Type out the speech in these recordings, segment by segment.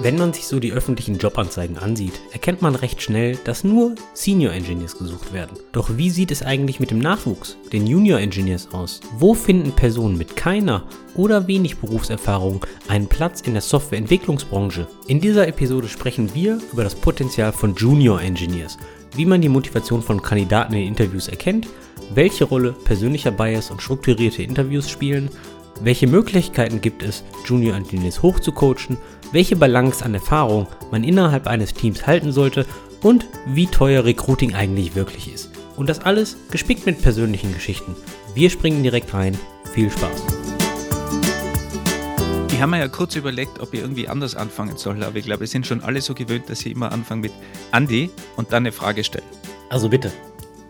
Wenn man sich so die öffentlichen Jobanzeigen ansieht, erkennt man recht schnell, dass nur Senior Engineers gesucht werden. Doch wie sieht es eigentlich mit dem Nachwuchs, den Junior Engineers aus? Wo finden Personen mit keiner oder wenig Berufserfahrung einen Platz in der Softwareentwicklungsbranche? In dieser Episode sprechen wir über das Potenzial von Junior Engineers, wie man die Motivation von Kandidaten in Interviews erkennt, welche Rolle persönlicher Bias und strukturierte Interviews spielen, welche Möglichkeiten gibt es, Junior Engineers hochzucoachen welche Balance an Erfahrung man innerhalb eines Teams halten sollte und wie teuer Recruiting eigentlich wirklich ist. Und das alles gespickt mit persönlichen Geschichten. Wir springen direkt rein. Viel Spaß. Ich habe mir ja kurz überlegt, ob ich irgendwie anders anfangen soll, aber ich glaube, wir sind schon alle so gewöhnt, dass ich immer anfange mit Andi und dann eine Frage stelle. Also bitte.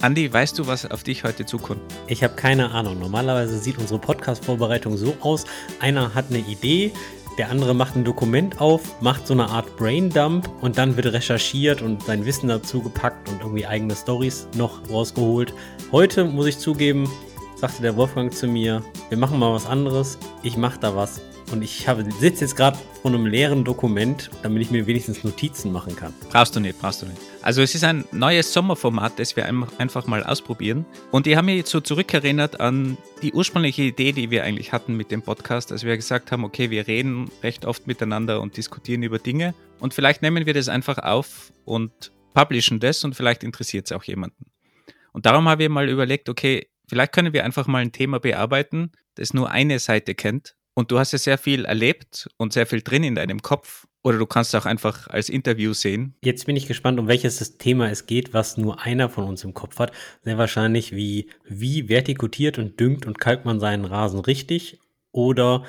Andi, weißt du, was auf dich heute zukommt? Ich habe keine Ahnung. Normalerweise sieht unsere Podcast-Vorbereitung so aus: einer hat eine Idee, der andere macht ein Dokument auf, macht so eine Art Braindump und dann wird recherchiert und sein Wissen dazu gepackt und irgendwie eigene Stories noch rausgeholt. Heute muss ich zugeben, sagte der Wolfgang zu mir, wir machen mal was anderes. Ich mache da was und ich sitze jetzt gerade vor einem leeren Dokument, damit ich mir wenigstens Notizen machen kann. Brauchst du nicht, brauchst du nicht. Also es ist ein neues Sommerformat, das wir einfach mal ausprobieren. Und ich habe mich jetzt so zurückerinnert an die ursprüngliche Idee, die wir eigentlich hatten mit dem Podcast, als wir gesagt haben, okay, wir reden recht oft miteinander und diskutieren über Dinge. Und vielleicht nehmen wir das einfach auf und publishen das und vielleicht interessiert es auch jemanden. Und darum habe ich mal überlegt, okay, vielleicht können wir einfach mal ein Thema bearbeiten, das nur eine Seite kennt und du hast ja sehr viel erlebt und sehr viel drin in deinem Kopf. Oder du kannst auch einfach als Interview sehen. Jetzt bin ich gespannt, um welches Thema es geht, was nur einer von uns im Kopf hat. Sehr wahrscheinlich wie, wie vertikutiert und düngt und kalkt man seinen Rasen richtig? Oder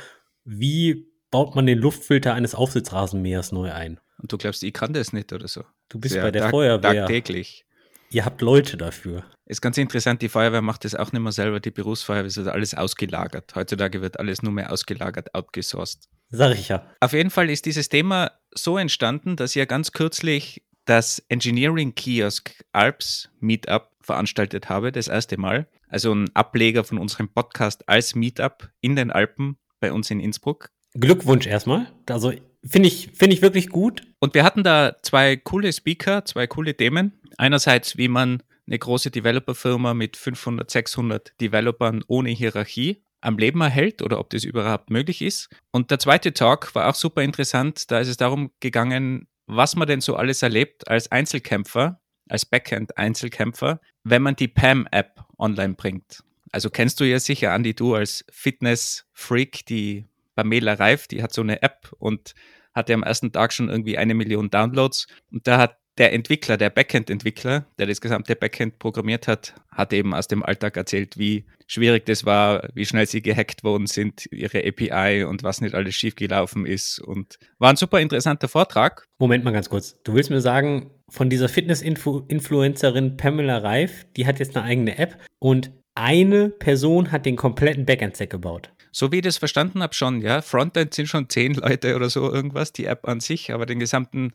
wie baut man den Luftfilter eines Aufsitzrasenmähers neu ein? Und du glaubst, ich kann das nicht oder so? Du bist Sehr bei der Feuerwehr. Tagtäglich. Ihr habt Leute dafür. Ist ganz interessant, die Feuerwehr macht das auch nicht mehr selber, die Berufsfeuerwehr ist alles ausgelagert. Heutzutage wird alles nur mehr ausgelagert, outgesourced. Sag ich ja. Auf jeden Fall ist dieses Thema so entstanden, dass ich ja ganz kürzlich das Engineering Kiosk Alps Meetup veranstaltet habe, das erste Mal. Also ein Ableger von unserem Podcast als Meetup in den Alpen bei uns in Innsbruck. Glückwunsch erstmal. Also finde ich, finde ich wirklich gut. Und wir hatten da zwei coole Speaker, zwei coole Themen. Einerseits, wie man eine große Developer-Firma mit 500, 600 Developern ohne Hierarchie am Leben erhält oder ob das überhaupt möglich ist. Und der zweite Talk war auch super interessant. Da ist es darum gegangen, was man denn so alles erlebt als Einzelkämpfer, als Backend-Einzelkämpfer, wenn man die PAM-App online bringt. Also kennst du ja sicher, Andi, du als Fitness-Freak, die Pamela Reif, die hat so eine App und hatte am ersten Tag schon irgendwie eine Million Downloads. Und da hat der Entwickler, der Backend-Entwickler, der das gesamte Backend programmiert hat, hat eben aus dem Alltag erzählt, wie schwierig das war, wie schnell sie gehackt worden sind, ihre API und was nicht alles schiefgelaufen ist. Und war ein super interessanter Vortrag. Moment mal ganz kurz. Du willst mir sagen, von dieser Fitness-Influencerin Pamela Reif, die hat jetzt eine eigene App und eine Person hat den kompletten Backend-Stack gebaut. So wie ich das verstanden habe, schon, ja. Frontend sind schon zehn Leute oder so irgendwas, die App an sich, aber den gesamten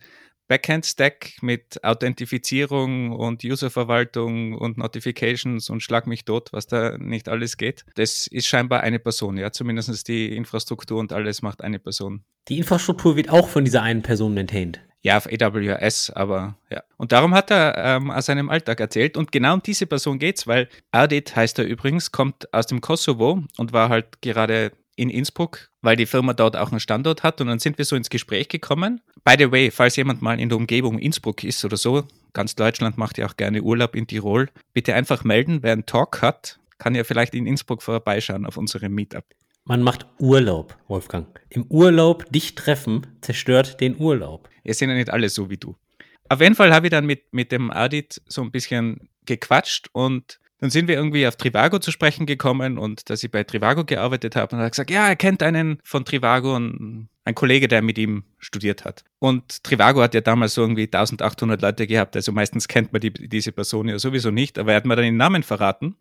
Backend-Stack mit Authentifizierung und Userverwaltung und Notifications und schlag mich tot, was da nicht alles geht. Das ist scheinbar eine Person, ja. Zumindest die Infrastruktur und alles macht eine Person. Die Infrastruktur wird auch von dieser einen Person maintained. Ja, auf AWS, aber ja. Und darum hat er ähm, aus seinem Alltag erzählt. Und genau um diese Person geht's, weil Ardit heißt er übrigens, kommt aus dem Kosovo und war halt gerade in Innsbruck, weil die Firma dort auch einen Standort hat. Und dann sind wir so ins Gespräch gekommen. By the way, falls jemand mal in der Umgebung Innsbruck ist oder so, ganz Deutschland macht ja auch gerne Urlaub in Tirol, bitte einfach melden, wer einen Talk hat, kann ja vielleicht in Innsbruck vorbeischauen auf unserem Meetup. Man macht Urlaub, Wolfgang. Im Urlaub dich treffen zerstört den Urlaub. Wir sind ja nicht alle so wie du. Auf jeden Fall habe ich dann mit, mit dem Adit so ein bisschen gequatscht und dann sind wir irgendwie auf Trivago zu sprechen gekommen und dass ich bei Trivago gearbeitet habe und er hat gesagt, ja, er kennt einen von Trivago und ein Kollege, der mit ihm studiert hat. Und Trivago hat ja damals so irgendwie 1800 Leute gehabt, also meistens kennt man die, diese Person ja sowieso nicht, aber er hat mir dann den Namen verraten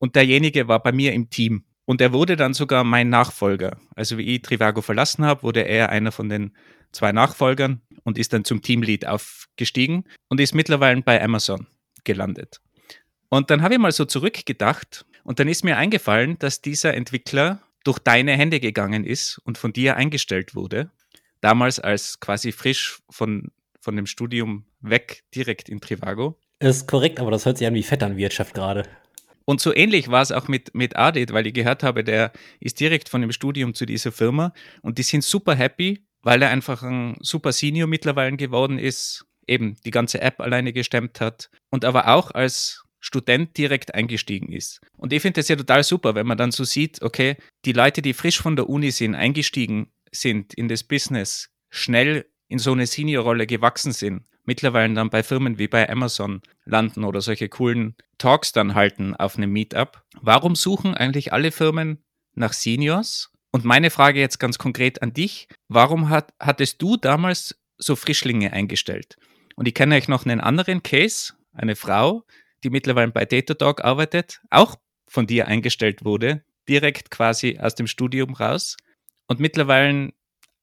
und derjenige war bei mir im Team. Und er wurde dann sogar mein Nachfolger. Also wie ich Trivago verlassen habe, wurde er einer von den zwei Nachfolgern und ist dann zum Teamlead aufgestiegen und ist mittlerweile bei Amazon gelandet. Und dann habe ich mal so zurückgedacht und dann ist mir eingefallen, dass dieser Entwickler durch deine Hände gegangen ist und von dir eingestellt wurde. damals als quasi frisch von, von dem Studium weg direkt in Trivago. Das ist korrekt, aber das hört sich an wie Vetternwirtschaft gerade. Und so ähnlich war es auch mit, mit Adit, weil ich gehört habe, der ist direkt von dem Studium zu dieser Firma und die sind super happy, weil er einfach ein super Senior mittlerweile geworden ist, eben die ganze App alleine gestemmt hat und aber auch als Student direkt eingestiegen ist. Und ich finde das ja total super, wenn man dann so sieht, okay, die Leute, die frisch von der Uni sind, eingestiegen sind in das Business, schnell in so eine Seniorrolle gewachsen sind, mittlerweile dann bei Firmen wie bei Amazon landen oder solche coolen Talks dann halten auf einem Meetup. Warum suchen eigentlich alle Firmen nach Seniors? Und meine Frage jetzt ganz konkret an dich, warum hat, hattest du damals so Frischlinge eingestellt? Und ich kenne euch noch einen anderen Case, eine Frau, die mittlerweile bei Datadog arbeitet, auch von dir eingestellt wurde, direkt quasi aus dem Studium raus und mittlerweile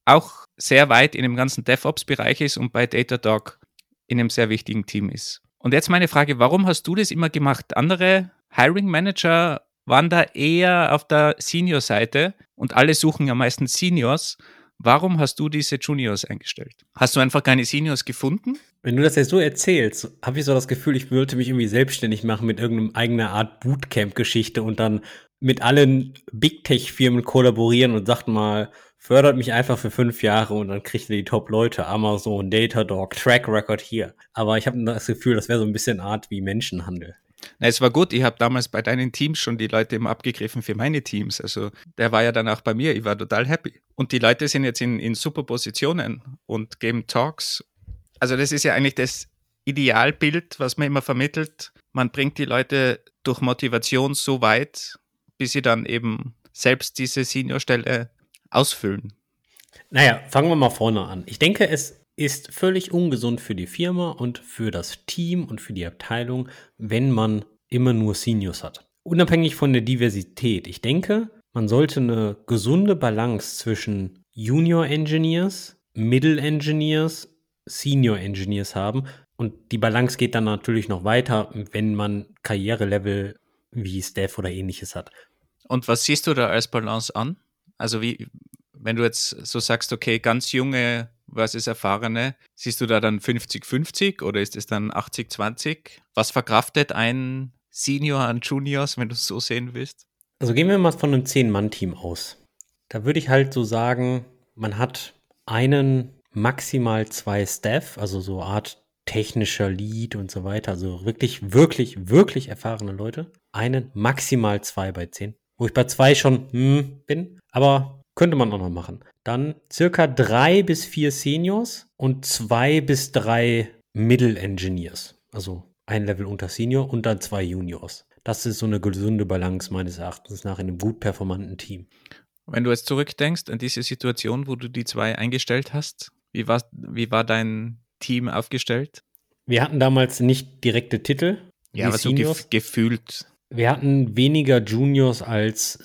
auch sehr weit in dem ganzen DevOps-Bereich ist und bei Datadog in einem sehr wichtigen Team ist. Und jetzt meine Frage, warum hast du das immer gemacht? Andere Hiring Manager waren da eher auf der Senior-Seite und alle suchen ja meistens Seniors. Warum hast du diese Juniors eingestellt? Hast du einfach keine Seniors gefunden? Wenn du das jetzt so erzählst, habe ich so das Gefühl, ich wollte mich irgendwie selbstständig machen mit irgendeinem eigener Art Bootcamp-Geschichte und dann mit allen Big Tech-Firmen kollaborieren und sagt mal, fördert mich einfach für fünf Jahre und dann kriegt ihr die Top-Leute, Amazon, Datadog, Track Record hier. Aber ich habe das Gefühl, das wäre so ein bisschen Art wie Menschenhandel. Na, es war gut, ich habe damals bei deinen Teams schon die Leute immer abgegriffen für meine Teams. Also der war ja dann auch bei mir, ich war total happy. Und die Leute sind jetzt in, in super Positionen und geben Talks. Also das ist ja eigentlich das Idealbild, was man immer vermittelt. Man bringt die Leute durch Motivation so weit, bis sie dann eben selbst diese Seniorstelle ausfüllen? Naja, fangen wir mal vorne an. Ich denke, es ist völlig ungesund für die Firma und für das Team und für die Abteilung, wenn man immer nur Seniors hat. Unabhängig von der Diversität. Ich denke, man sollte eine gesunde Balance zwischen Junior Engineers, Middle Engineers, Senior Engineers haben. Und die Balance geht dann natürlich noch weiter, wenn man Karrierelevel wie Staff oder ähnliches hat. Und was siehst du da als Balance an? Also wie, wenn du jetzt so sagst, okay, ganz junge versus erfahrene, siehst du da dann 50-50 oder ist es dann 80-20? Was verkraftet ein Senior an Juniors, wenn du es so sehen willst? Also gehen wir mal von einem Zehn-Mann-Team aus. Da würde ich halt so sagen, man hat einen, maximal zwei Staff, also so Art technischer Lead und so weiter, also wirklich, wirklich, wirklich erfahrene Leute. Einen, maximal zwei bei zehn wo ich bei zwei schon hm, bin, aber könnte man auch noch machen. Dann circa drei bis vier Seniors und zwei bis drei Middle Engineers. Also ein Level unter Senior und dann zwei Juniors. Das ist so eine gesunde Balance meines Erachtens nach in einem gut performanten Team. Wenn du jetzt zurückdenkst an diese Situation, wo du die zwei eingestellt hast, wie war, wie war dein Team aufgestellt? Wir hatten damals nicht direkte Titel. Ja, aber so gef gefühlt wir hatten weniger Juniors als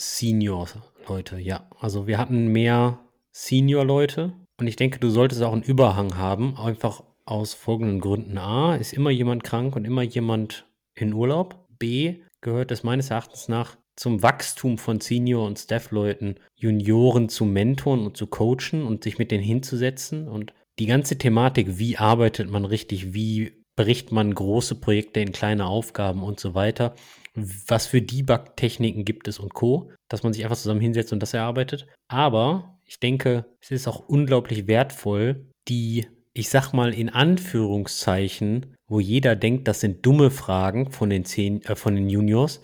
Senior-Leute, ja. Also wir hatten mehr Senior-Leute. Und ich denke, du solltest auch einen Überhang haben, einfach aus folgenden Gründen. A, ist immer jemand krank und immer jemand in Urlaub. B, gehört es meines Erachtens nach zum Wachstum von Senior- und Staff-Leuten, Junioren zu mentoren und zu coachen und sich mit denen hinzusetzen. Und die ganze Thematik, wie arbeitet man richtig, wie bricht man große Projekte in kleine Aufgaben und so weiter, was für Debug-Techniken gibt es und Co., dass man sich einfach zusammen hinsetzt und das erarbeitet. Aber ich denke, es ist auch unglaublich wertvoll, die, ich sag mal in Anführungszeichen, wo jeder denkt, das sind dumme Fragen von den, Zehn, äh, von den Juniors,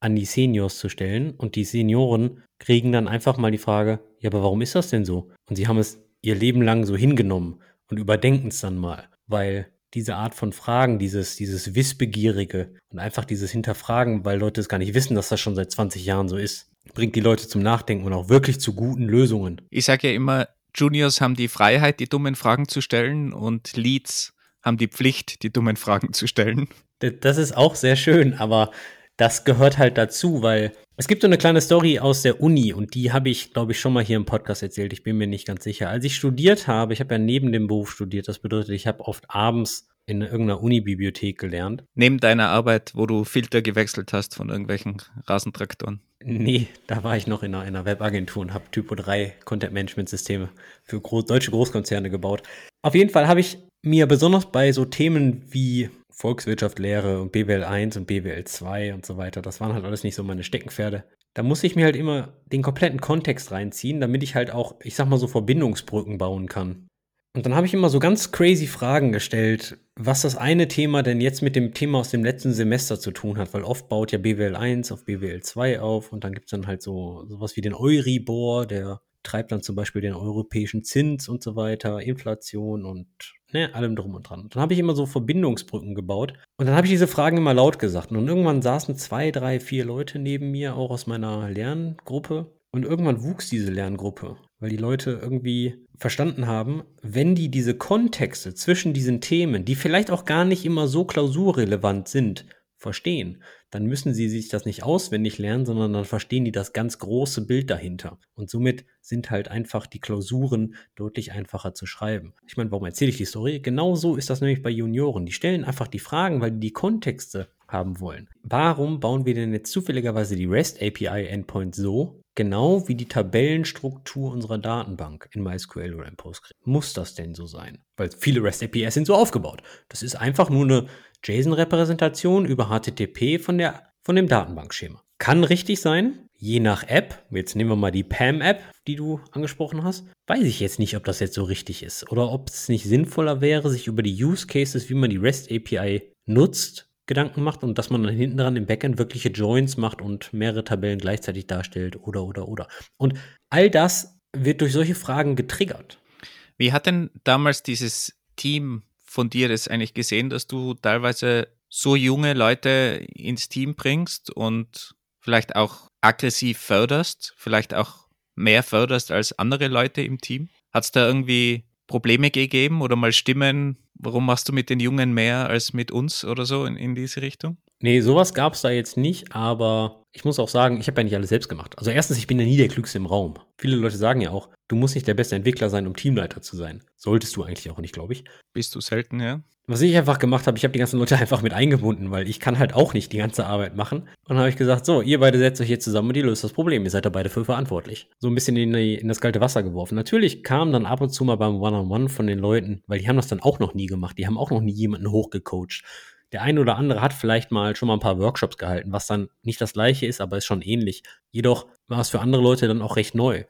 an die Seniors zu stellen. Und die Senioren kriegen dann einfach mal die Frage, ja, aber warum ist das denn so? Und sie haben es ihr Leben lang so hingenommen und überdenken es dann mal, weil diese Art von Fragen, dieses, dieses Wissbegierige und einfach dieses Hinterfragen, weil Leute es gar nicht wissen, dass das schon seit 20 Jahren so ist, bringt die Leute zum Nachdenken und auch wirklich zu guten Lösungen. Ich sage ja immer, Juniors haben die Freiheit, die dummen Fragen zu stellen und Leads haben die Pflicht, die dummen Fragen zu stellen. Das ist auch sehr schön, aber das gehört halt dazu, weil es gibt so eine kleine Story aus der Uni und die habe ich, glaube ich, schon mal hier im Podcast erzählt. Ich bin mir nicht ganz sicher. Als ich studiert habe, ich habe ja neben dem Beruf studiert, das bedeutet, ich habe oft abends in irgendeiner Uni-Bibliothek gelernt. Neben deiner Arbeit, wo du Filter gewechselt hast von irgendwelchen Rasentraktoren. Nee, da war ich noch in einer, in einer Webagentur und habe Typo 3 Content-Management-Systeme für gro deutsche Großkonzerne gebaut. Auf jeden Fall habe ich mir besonders bei so Themen wie Volkswirtschaft, Lehre und BWL 1 und BWL 2 und so weiter, das waren halt alles nicht so meine Steckenpferde. Da muss ich mir halt immer den kompletten Kontext reinziehen, damit ich halt auch, ich sag mal so, Verbindungsbrücken bauen kann. Und dann habe ich immer so ganz crazy Fragen gestellt, was das eine Thema denn jetzt mit dem Thema aus dem letzten Semester zu tun hat, weil oft baut ja BWL 1 auf BWL 2 auf und dann gibt es dann halt so sowas wie den Euribor, der treibt dann zum Beispiel den europäischen Zins und so weiter, Inflation und ne, allem drum und dran. Dann habe ich immer so Verbindungsbrücken gebaut und dann habe ich diese Fragen immer laut gesagt. Und irgendwann saßen zwei, drei, vier Leute neben mir, auch aus meiner Lerngruppe. Und irgendwann wuchs diese Lerngruppe, weil die Leute irgendwie verstanden haben, wenn die diese Kontexte zwischen diesen Themen, die vielleicht auch gar nicht immer so klausurrelevant sind, verstehen, dann müssen sie sich das nicht auswendig lernen, sondern dann verstehen die das ganz große Bild dahinter. Und somit sind halt einfach die Klausuren deutlich einfacher zu schreiben. Ich meine, warum erzähle ich die Story? Genauso ist das nämlich bei Junioren. Die stellen einfach die Fragen, weil die die Kontexte haben wollen. Warum bauen wir denn jetzt zufälligerweise die REST API Endpoint so, genau wie die Tabellenstruktur unserer Datenbank in MySQL oder in Postgres? Muss das denn so sein? Weil viele REST APIs sind so aufgebaut. Das ist einfach nur eine JSON-Repräsentation über HTTP von, der, von dem Datenbankschema. Kann richtig sein, je nach App. Jetzt nehmen wir mal die PAM-App, die du angesprochen hast. Weiß ich jetzt nicht, ob das jetzt so richtig ist oder ob es nicht sinnvoller wäre, sich über die Use Cases, wie man die REST API nutzt, Gedanken macht und dass man dann hinten dran im Backend wirkliche Joins macht und mehrere Tabellen gleichzeitig darstellt oder oder oder. Und all das wird durch solche Fragen getriggert. Wie hat denn damals dieses Team von dir das eigentlich gesehen, dass du teilweise so junge Leute ins Team bringst und vielleicht auch aggressiv förderst, vielleicht auch mehr förderst als andere Leute im Team? Hat es da irgendwie Probleme gegeben oder mal Stimmen, warum machst du mit den Jungen mehr als mit uns oder so in, in diese Richtung? Nee, sowas gab es da jetzt nicht, aber ich muss auch sagen, ich habe ja nicht alles selbst gemacht. Also erstens, ich bin ja nie der Klügste im Raum. Viele Leute sagen ja auch, du musst nicht der beste Entwickler sein, um Teamleiter zu sein. Solltest du eigentlich auch nicht, glaube ich. Bist du selten, ja? Was ich einfach gemacht habe, ich habe die ganzen Leute einfach mit eingebunden, weil ich kann halt auch nicht die ganze Arbeit machen. Und dann habe ich gesagt, so, ihr beide setzt euch hier zusammen und ihr löst das Problem. Ihr seid da beide für verantwortlich. So ein bisschen in, die, in das kalte Wasser geworfen. Natürlich kam dann ab und zu mal beim One-on-One -on -One von den Leuten, weil die haben das dann auch noch nie gemacht. Die haben auch noch nie jemanden hochgecoacht. Der eine oder andere hat vielleicht mal schon mal ein paar Workshops gehalten, was dann nicht das gleiche ist, aber ist schon ähnlich. Jedoch war es für andere Leute dann auch recht neu.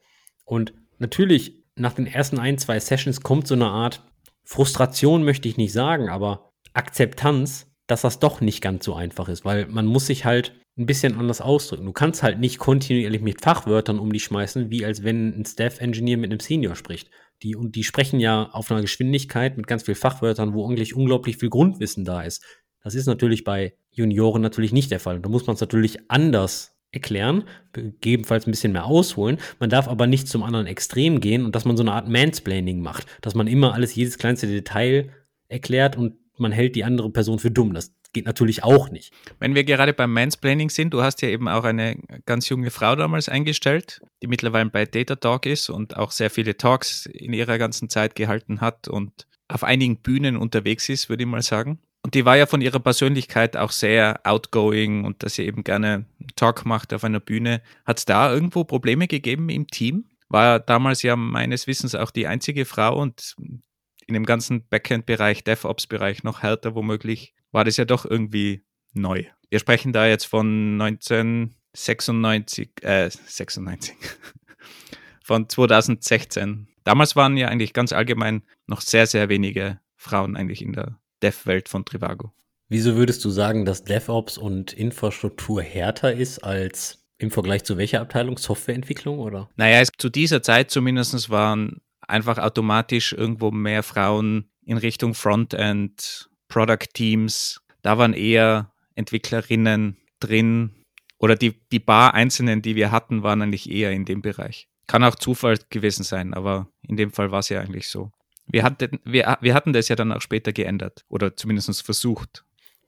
Und natürlich, nach den ersten ein, zwei Sessions kommt so eine Art Frustration möchte ich nicht sagen, aber Akzeptanz, dass das doch nicht ganz so einfach ist, weil man muss sich halt ein bisschen anders ausdrücken. Du kannst halt nicht kontinuierlich mit Fachwörtern um dich schmeißen, wie als wenn ein Staff-Engineer mit einem Senior spricht. Die, und die sprechen ja auf einer Geschwindigkeit mit ganz viel Fachwörtern, wo eigentlich unglaublich viel Grundwissen da ist. Das ist natürlich bei Junioren natürlich nicht der Fall. Da muss man es natürlich anders erklären, gegebenenfalls ein bisschen mehr ausholen. Man darf aber nicht zum anderen Extrem gehen und dass man so eine Art Mansplaining macht, dass man immer alles, jedes kleinste Detail erklärt und man hält die andere Person für dumm. Das geht natürlich auch nicht. Wenn wir gerade beim Mansplaining sind, du hast ja eben auch eine ganz junge Frau damals eingestellt, die mittlerweile bei Data Talk ist und auch sehr viele Talks in ihrer ganzen Zeit gehalten hat und auf einigen Bühnen unterwegs ist, würde ich mal sagen. Und die war ja von ihrer Persönlichkeit auch sehr outgoing und dass sie eben gerne Talk macht auf einer Bühne. Hat es da irgendwo Probleme gegeben im Team? War damals ja meines Wissens auch die einzige Frau und in dem ganzen Backend-Bereich, DevOps-Bereich noch härter womöglich, war das ja doch irgendwie neu. Wir sprechen da jetzt von 1996, äh, 96, von 2016. Damals waren ja eigentlich ganz allgemein noch sehr, sehr wenige Frauen eigentlich in der Dev-Welt von Trivago. Wieso würdest du sagen, dass DevOps und Infrastruktur härter ist als im Vergleich zu welcher Abteilung? Softwareentwicklung oder? Naja, es, zu dieser Zeit zumindest waren einfach automatisch irgendwo mehr Frauen in Richtung Frontend, Product Teams. Da waren eher Entwicklerinnen drin oder die, die paar Einzelnen, die wir hatten, waren eigentlich eher in dem Bereich. Kann auch Zufall gewesen sein, aber in dem Fall war es ja eigentlich so. Wir hatten, wir, wir hatten das ja dann auch später geändert oder zumindest versucht.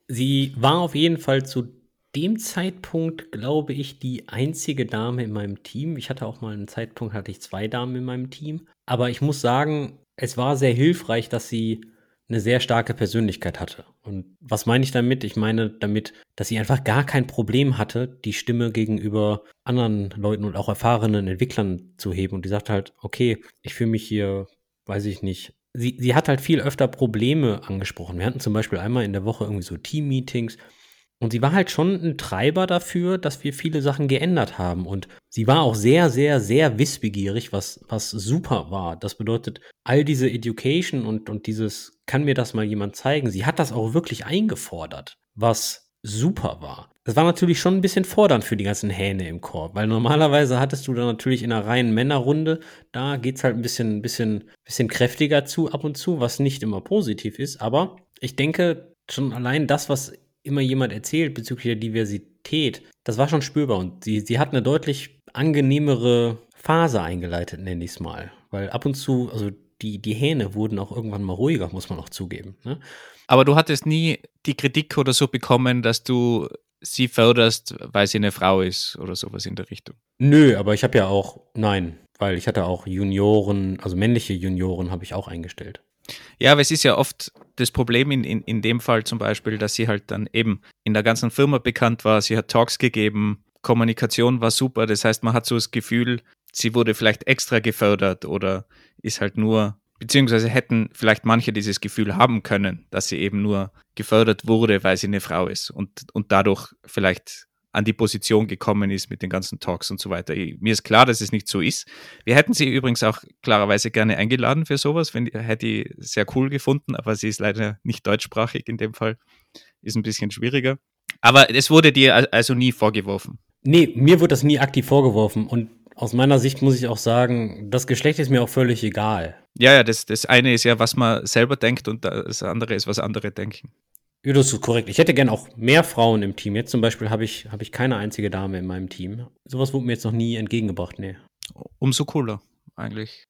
Sie war auf jeden Fall zu dem Zeitpunkt, glaube ich, die einzige Dame in meinem Team. Ich hatte auch mal einen Zeitpunkt, hatte ich zwei Damen in meinem Team. Aber ich muss sagen, es war sehr hilfreich, dass sie eine sehr starke Persönlichkeit hatte. Und was meine ich damit? Ich meine damit, dass sie einfach gar kein Problem hatte, die Stimme gegenüber anderen Leuten und auch erfahrenen Entwicklern zu heben. Und die sagte halt, okay, ich fühle mich hier, weiß ich nicht. Sie, sie hat halt viel öfter Probleme angesprochen. Wir hatten zum Beispiel einmal in der Woche irgendwie so Team-Meetings und sie war halt schon ein Treiber dafür, dass wir viele Sachen geändert haben. Und sie war auch sehr, sehr, sehr wissbegierig, was, was super war. Das bedeutet, all diese Education und, und dieses, kann mir das mal jemand zeigen? Sie hat das auch wirklich eingefordert, was super war. Das war natürlich schon ein bisschen fordernd für die ganzen Hähne im Korb, weil normalerweise hattest du dann natürlich in einer reinen Männerrunde, da geht's halt ein bisschen, bisschen, bisschen kräftiger zu ab und zu, was nicht immer positiv ist. Aber ich denke, schon allein das, was immer jemand erzählt bezüglich der Diversität, das war schon spürbar und sie, sie hat eine deutlich angenehmere Phase eingeleitet, nenne ich es mal. Weil ab und zu, also die, die Hähne wurden auch irgendwann mal ruhiger, muss man auch zugeben. Ne? Aber du hattest nie die Kritik oder so bekommen, dass du sie förderst, weil sie eine Frau ist oder sowas in der Richtung. Nö, aber ich habe ja auch, nein, weil ich hatte auch Junioren, also männliche Junioren habe ich auch eingestellt. Ja, aber es ist ja oft das Problem in, in, in dem Fall zum Beispiel, dass sie halt dann eben in der ganzen Firma bekannt war. Sie hat Talks gegeben, Kommunikation war super. Das heißt, man hat so das Gefühl, sie wurde vielleicht extra gefördert oder ist halt nur, beziehungsweise hätten vielleicht manche dieses Gefühl haben können, dass sie eben nur gefördert wurde, weil sie eine Frau ist und, und dadurch vielleicht an die Position gekommen ist mit den ganzen Talks und so weiter. Mir ist klar, dass es nicht so ist. Wir hätten sie übrigens auch klarerweise gerne eingeladen für sowas, wenn, hätte ich sehr cool gefunden, aber sie ist leider nicht deutschsprachig in dem Fall. Ist ein bisschen schwieriger. Aber es wurde dir also nie vorgeworfen. Nee, mir wurde das nie aktiv vorgeworfen und aus meiner Sicht muss ich auch sagen, das Geschlecht ist mir auch völlig egal. Ja, ja, das, das eine ist ja, was man selber denkt und das andere ist, was andere denken. Ja, das ist korrekt. Ich hätte gern auch mehr Frauen im Team. Jetzt zum Beispiel habe ich, hab ich keine einzige Dame in meinem Team. Sowas wurde mir jetzt noch nie entgegengebracht, nee. Umso cooler, eigentlich.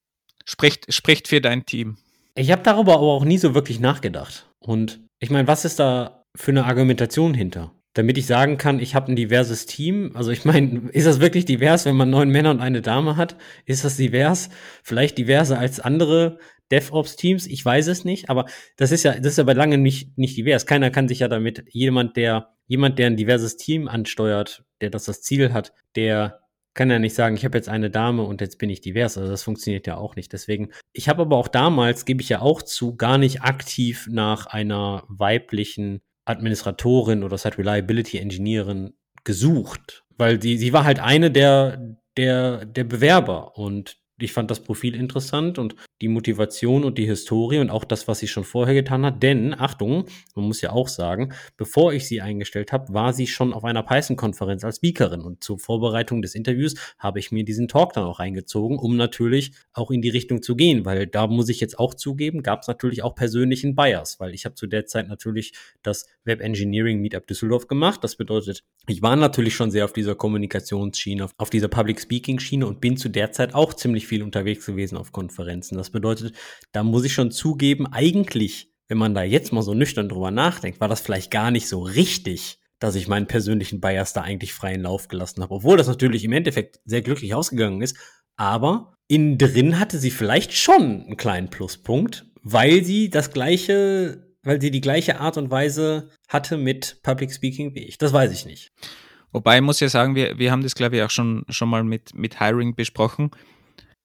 Spricht, spricht für dein Team. Ich habe darüber aber auch nie so wirklich nachgedacht. Und ich meine, was ist da für eine Argumentation hinter? Damit ich sagen kann, ich habe ein diverses Team. Also ich meine, ist das wirklich divers, wenn man neun Männer und eine Dame hat? Ist das divers? Vielleicht diverser als andere DevOps-Teams, ich weiß es nicht, aber das ist ja, das ist ja bei lange nicht, nicht divers. Keiner kann sich ja damit, jemand, der, jemand, der ein diverses Team ansteuert, der das das Ziel hat, der kann ja nicht sagen, ich habe jetzt eine Dame und jetzt bin ich divers. Also das funktioniert ja auch nicht. Deswegen, ich habe aber auch damals, gebe ich ja auch zu, gar nicht aktiv nach einer weiblichen Administratorin oder Site Reliability Engineerin gesucht, weil sie, sie war halt eine der, der, der Bewerber. Und ich fand das Profil interessant und die Motivation und die Historie und auch das, was sie schon vorher getan hat. Denn, Achtung, man muss ja auch sagen, bevor ich sie eingestellt habe, war sie schon auf einer Python-Konferenz als Speakerin. Und zur Vorbereitung des Interviews habe ich mir diesen Talk dann auch reingezogen, um natürlich auch in die Richtung zu gehen, weil da muss ich jetzt auch zugeben, gab es natürlich auch persönlichen Bias, weil ich habe zu der Zeit natürlich das Web Engineering Meetup Düsseldorf gemacht. Das bedeutet, ich war natürlich schon sehr auf dieser Kommunikationsschiene, auf, dieser Public Speaking Schiene und bin zu der Zeit auch ziemlich viel unterwegs gewesen auf Konferenzen. Das bedeutet, da muss ich schon zugeben, eigentlich, wenn man da jetzt mal so nüchtern drüber nachdenkt, war das vielleicht gar nicht so richtig, dass ich meinen persönlichen Bias da eigentlich freien Lauf gelassen habe. Obwohl das natürlich im Endeffekt sehr glücklich ausgegangen ist. Aber innen drin hatte sie vielleicht schon einen kleinen Pluspunkt, weil sie das gleiche, weil sie die gleiche Art und Weise hatte mit Public Speaking wie ich. Das weiß ich nicht. Wobei ich muss ja sagen, wir, wir haben das, glaube ich, auch schon, schon mal mit, mit Hiring besprochen.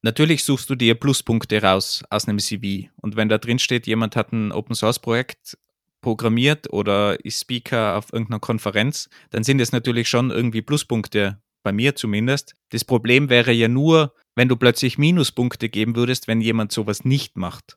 Natürlich suchst du dir Pluspunkte raus aus einem CV. Und wenn da drin steht, jemand hat ein Open Source Projekt programmiert oder ist Speaker auf irgendeiner Konferenz, dann sind es natürlich schon irgendwie Pluspunkte, bei mir zumindest. Das Problem wäre ja nur, wenn du plötzlich Minuspunkte geben würdest, wenn jemand sowas nicht macht.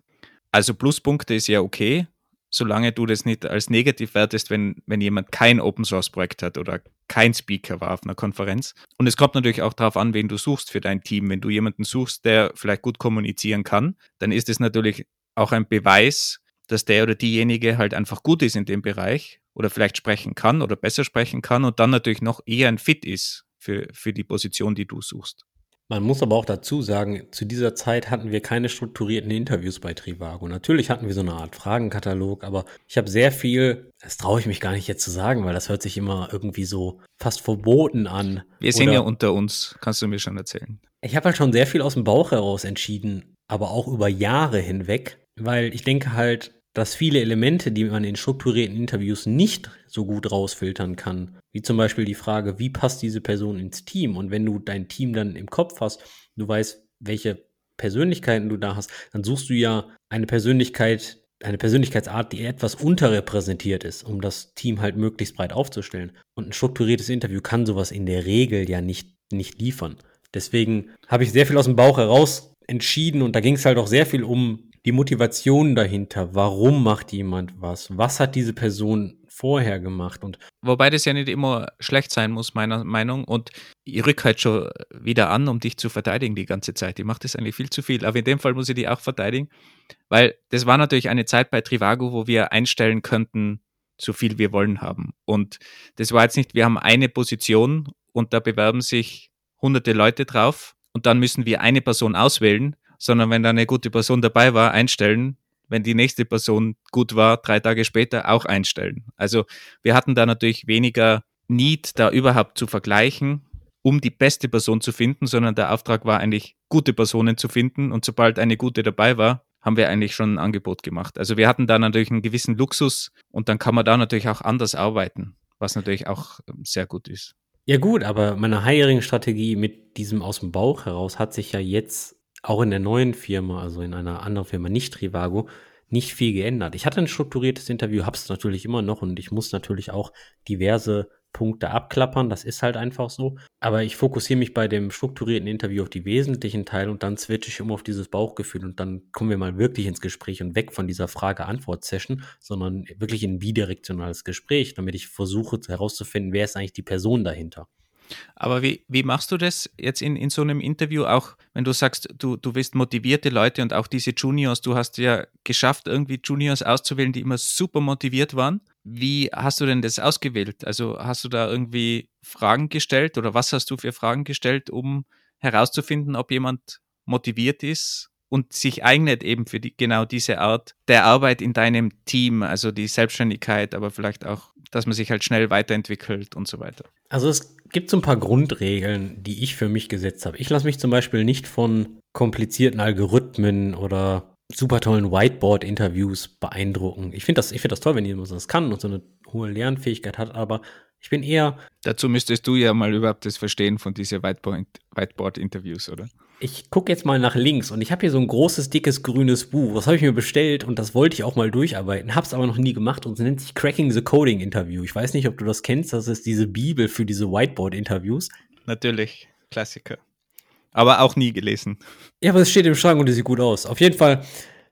Also Pluspunkte ist ja okay, solange du das nicht als negativ wertest, wenn, wenn jemand kein Open Source Projekt hat oder kein Speaker war auf einer Konferenz. Und es kommt natürlich auch darauf an, wen du suchst für dein Team. Wenn du jemanden suchst, der vielleicht gut kommunizieren kann, dann ist es natürlich auch ein Beweis, dass der oder diejenige halt einfach gut ist in dem Bereich oder vielleicht sprechen kann oder besser sprechen kann und dann natürlich noch eher ein Fit ist für, für die Position, die du suchst. Man muss aber auch dazu sagen, zu dieser Zeit hatten wir keine strukturierten Interviews bei Trivago. Natürlich hatten wir so eine Art Fragenkatalog, aber ich habe sehr viel, das traue ich mich gar nicht jetzt zu sagen, weil das hört sich immer irgendwie so fast verboten an. Wir sind ja unter uns, kannst du mir schon erzählen. Ich habe halt schon sehr viel aus dem Bauch heraus entschieden, aber auch über Jahre hinweg, weil ich denke halt, dass viele Elemente, die man in strukturierten Interviews nicht so gut rausfiltern kann, wie zum Beispiel die Frage, wie passt diese Person ins Team? Und wenn du dein Team dann im Kopf hast, du weißt, welche Persönlichkeiten du da hast, dann suchst du ja eine Persönlichkeit, eine Persönlichkeitsart, die etwas unterrepräsentiert ist, um das Team halt möglichst breit aufzustellen. Und ein strukturiertes Interview kann sowas in der Regel ja nicht, nicht liefern. Deswegen habe ich sehr viel aus dem Bauch heraus entschieden und da ging es halt auch sehr viel um die Motivation dahinter. Warum macht jemand was? Was hat diese Person vorher gemacht? Und Wobei das ja nicht immer schlecht sein muss, meiner Meinung. Und ich rück halt schon wieder an, um dich zu verteidigen die ganze Zeit. Ich mache das eigentlich viel zu viel. Aber in dem Fall muss ich die auch verteidigen, weil das war natürlich eine Zeit bei Trivago, wo wir einstellen könnten, so viel wir wollen haben. Und das war jetzt nicht, wir haben eine Position und da bewerben sich hunderte Leute drauf und dann müssen wir eine Person auswählen, sondern wenn da eine gute Person dabei war, einstellen, wenn die nächste Person gut war, drei Tage später auch einstellen. Also wir hatten da natürlich weniger Need, da überhaupt zu vergleichen, um die beste Person zu finden, sondern der Auftrag war eigentlich, gute Personen zu finden und sobald eine gute dabei war, haben wir eigentlich schon ein Angebot gemacht. Also wir hatten da natürlich einen gewissen Luxus und dann kann man da natürlich auch anders arbeiten, was natürlich auch ähm, sehr gut ist. Ja gut, aber meine Hiring-Strategie mit diesem aus dem Bauch heraus hat sich ja jetzt auch in der neuen Firma, also in einer anderen Firma, nicht Trivago, nicht viel geändert. Ich hatte ein strukturiertes Interview, hab's natürlich immer noch und ich muss natürlich auch diverse Punkte abklappern, das ist halt einfach so. Aber ich fokussiere mich bei dem strukturierten Interview auf die wesentlichen Teile und dann switche ich um auf dieses Bauchgefühl und dann kommen wir mal wirklich ins Gespräch und weg von dieser Frage-Antwort-Session, sondern wirklich in ein bidirektionales Gespräch, damit ich versuche herauszufinden, wer ist eigentlich die Person dahinter. Aber wie, wie machst du das jetzt in, in so einem Interview, auch wenn du sagst, du, du willst motivierte Leute und auch diese Juniors, du hast ja geschafft, irgendwie Juniors auszuwählen, die immer super motiviert waren. Wie hast du denn das ausgewählt? Also hast du da irgendwie Fragen gestellt oder was hast du für Fragen gestellt, um herauszufinden, ob jemand motiviert ist und sich eignet eben für die, genau diese Art der Arbeit in deinem Team, also die Selbstständigkeit, aber vielleicht auch, dass man sich halt schnell weiterentwickelt und so weiter. Also es gibt so ein paar Grundregeln, die ich für mich gesetzt habe. Ich lasse mich zum Beispiel nicht von komplizierten Algorithmen oder super tollen Whiteboard-Interviews beeindrucken. Ich finde das, ich das toll, wenn jemand das kann und so eine hohe Lernfähigkeit hat, aber ich bin eher. Dazu müsstest du ja mal überhaupt das verstehen von diesen Whiteboard-Interviews, oder? Ich gucke jetzt mal nach links und ich habe hier so ein großes, dickes, grünes Buch. Das habe ich mir bestellt und das wollte ich auch mal durcharbeiten, habe es aber noch nie gemacht und es nennt sich Cracking the Coding Interview. Ich weiß nicht, ob du das kennst, das ist diese Bibel für diese Whiteboard-Interviews. Natürlich, Klassiker. Aber auch nie gelesen. Ja, aber es steht im Schrank und es sieht gut aus. Auf jeden Fall,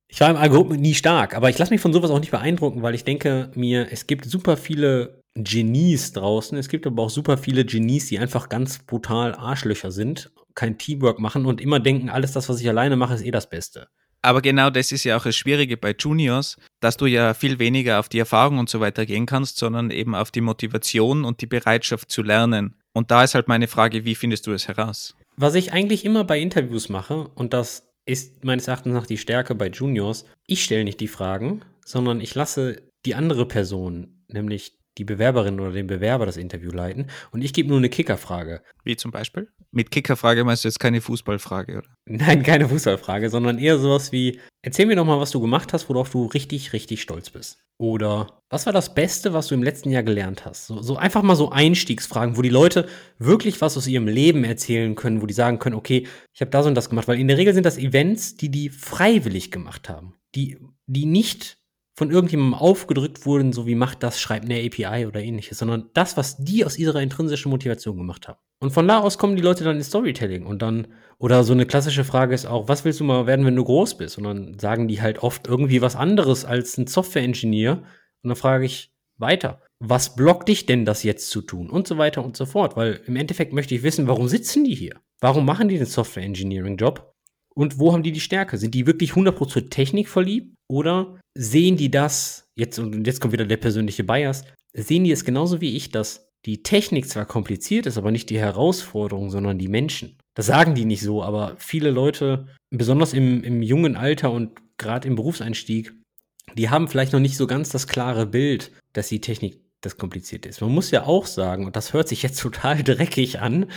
ich war im Algorithmus nie stark, aber ich lasse mich von sowas auch nicht beeindrucken, weil ich denke mir, es gibt super viele Genies draußen. Es gibt aber auch super viele Genies, die einfach ganz brutal Arschlöcher sind, kein Teamwork machen und immer denken, alles das, was ich alleine mache, ist eh das Beste. Aber genau das ist ja auch das Schwierige bei Juniors, dass du ja viel weniger auf die Erfahrung und so weiter gehen kannst, sondern eben auf die Motivation und die Bereitschaft zu lernen. Und da ist halt meine Frage, wie findest du es heraus? Was ich eigentlich immer bei Interviews mache, und das ist meines Erachtens nach die Stärke bei Juniors, ich stelle nicht die Fragen, sondern ich lasse die andere Person, nämlich die Bewerberin oder den Bewerber das Interview leiten und ich gebe nur eine Kickerfrage. Wie zum Beispiel? Mit Kickerfrage meinst du jetzt keine Fußballfrage, oder? Nein, keine Fußballfrage, sondern eher sowas wie, erzähl mir doch mal, was du gemacht hast, worauf du richtig, richtig stolz bist. Oder was war das Beste, was du im letzten Jahr gelernt hast? So, so einfach mal so Einstiegsfragen, wo die Leute wirklich was aus ihrem Leben erzählen können, wo die sagen können, okay, ich habe das und das gemacht, weil in der Regel sind das Events, die die freiwillig gemacht haben, die, die nicht von irgendjemandem aufgedrückt wurden, so wie macht das, schreibt eine API oder ähnliches, sondern das, was die aus ihrer intrinsischen Motivation gemacht haben. Und von da aus kommen die Leute dann ins Storytelling und dann, oder so eine klassische Frage ist auch, was willst du mal werden, wenn du groß bist? Und dann sagen die halt oft irgendwie was anderes als ein Software-Engineer. Und dann frage ich weiter, was blockt dich denn, das jetzt zu tun? Und so weiter und so fort, weil im Endeffekt möchte ich wissen, warum sitzen die hier? Warum machen die den Software-Engineering-Job? Und wo haben die die Stärke? Sind die wirklich 100% Technik verliebt? Oder sehen die das, jetzt, und jetzt kommt wieder der persönliche Bias, sehen die es genauso wie ich, dass die Technik zwar kompliziert ist, aber nicht die Herausforderung, sondern die Menschen. Das sagen die nicht so, aber viele Leute, besonders im, im jungen Alter und gerade im Berufseinstieg, die haben vielleicht noch nicht so ganz das klare Bild, dass die Technik das kompliziert ist. Man muss ja auch sagen, und das hört sich jetzt total dreckig an,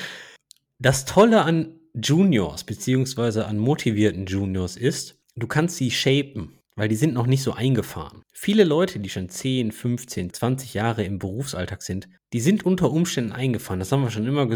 das Tolle an Juniors beziehungsweise an motivierten Juniors ist, du kannst sie shapen. Weil die sind noch nicht so eingefahren. Viele Leute, die schon 10, 15, 20 Jahre im Berufsalltag sind, die sind unter Umständen eingefahren. Das haben wir schon immer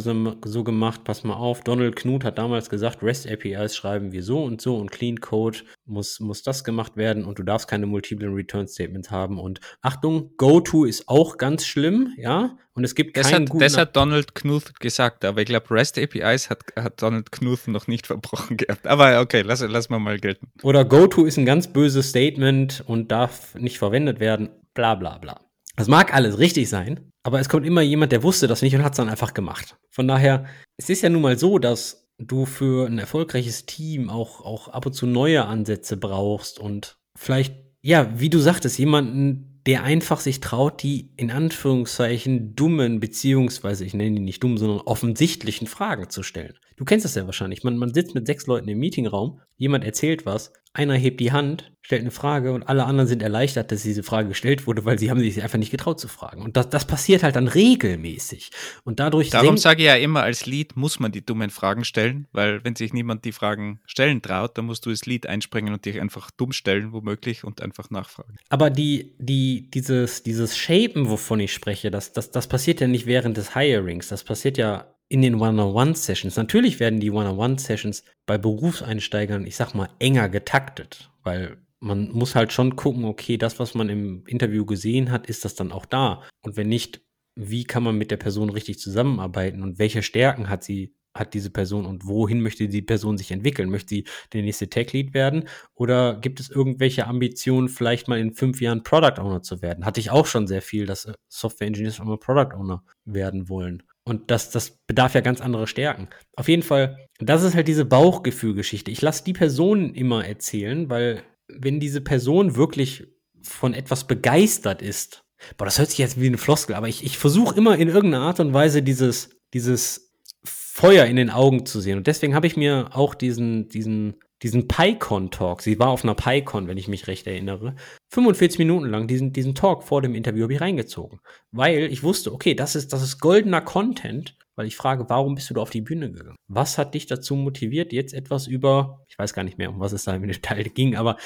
so gemacht. Pass mal auf, Donald Knuth hat damals gesagt, REST APIs schreiben wir so und so und Clean Code muss, muss das gemacht werden und du darfst keine multiplen Return Statements haben. Und Achtung, GoTo ist auch ganz schlimm, ja. Und es gibt das keinen hat, guten. Das hat Donald Knuth gesagt, aber ich glaube, REST APIs hat, hat Donald Knuth noch nicht verbrochen gehabt. Aber okay, lass, lass mal mal gelten. Oder GoTo ist ein ganz böses Statement und darf nicht verwendet werden, bla bla bla. Das mag alles richtig sein, aber es kommt immer jemand, der wusste das nicht und hat es dann einfach gemacht. Von daher, es ist ja nun mal so, dass du für ein erfolgreiches Team auch, auch ab und zu neue Ansätze brauchst und vielleicht, ja, wie du sagtest, jemanden, der einfach sich traut, die in Anführungszeichen dummen, beziehungsweise ich nenne die nicht dumm, sondern offensichtlichen Fragen zu stellen. Du kennst das ja wahrscheinlich. Man, man sitzt mit sechs Leuten im Meetingraum, jemand erzählt was, einer hebt die Hand, stellt eine Frage und alle anderen sind erleichtert, dass diese Frage gestellt wurde, weil sie haben sich einfach nicht getraut zu fragen. Und das, das passiert halt dann regelmäßig. Und dadurch. Darum sage ich ja immer, als Lied muss man die dummen Fragen stellen, weil wenn sich niemand die Fragen stellen traut, dann musst du das Lied einspringen und dich einfach dumm stellen, womöglich, und einfach nachfragen. Aber die, die, dieses, dieses Shapen, wovon ich spreche, das, das, das passiert ja nicht während des Hirings. Das passiert ja in den One-on-One-Sessions. Natürlich werden die One-on-One-Sessions bei Berufseinsteigern, ich sag mal, enger getaktet, weil man muss halt schon gucken, okay, das, was man im Interview gesehen hat, ist das dann auch da? Und wenn nicht, wie kann man mit der Person richtig zusammenarbeiten und welche Stärken hat sie, hat diese Person und wohin möchte die Person sich entwickeln? Möchte sie der nächste Tech-Lead werden oder gibt es irgendwelche Ambitionen, vielleicht mal in fünf Jahren Product Owner zu werden? Hatte ich auch schon sehr viel, dass Software Engineers auch mal Product Owner werden wollen. Und das, das bedarf ja ganz andere Stärken. Auf jeden Fall, das ist halt diese Bauchgefühlgeschichte. Ich lasse die Person immer erzählen, weil wenn diese Person wirklich von etwas begeistert ist, boah, das hört sich jetzt wie eine Floskel, aber ich, ich versuche immer in irgendeiner Art und Weise dieses, dieses Feuer in den Augen zu sehen. Und deswegen habe ich mir auch diesen, diesen diesen PyCon-Talk, sie war auf einer PyCon, wenn ich mich recht erinnere, 45 Minuten lang diesen, diesen Talk vor dem Interview habe ich reingezogen. Weil ich wusste, okay, das ist, das ist goldener Content, weil ich frage, warum bist du da auf die Bühne gegangen? Was hat dich dazu motiviert, jetzt etwas über, ich weiß gar nicht mehr, um was es da im Detail ging, aber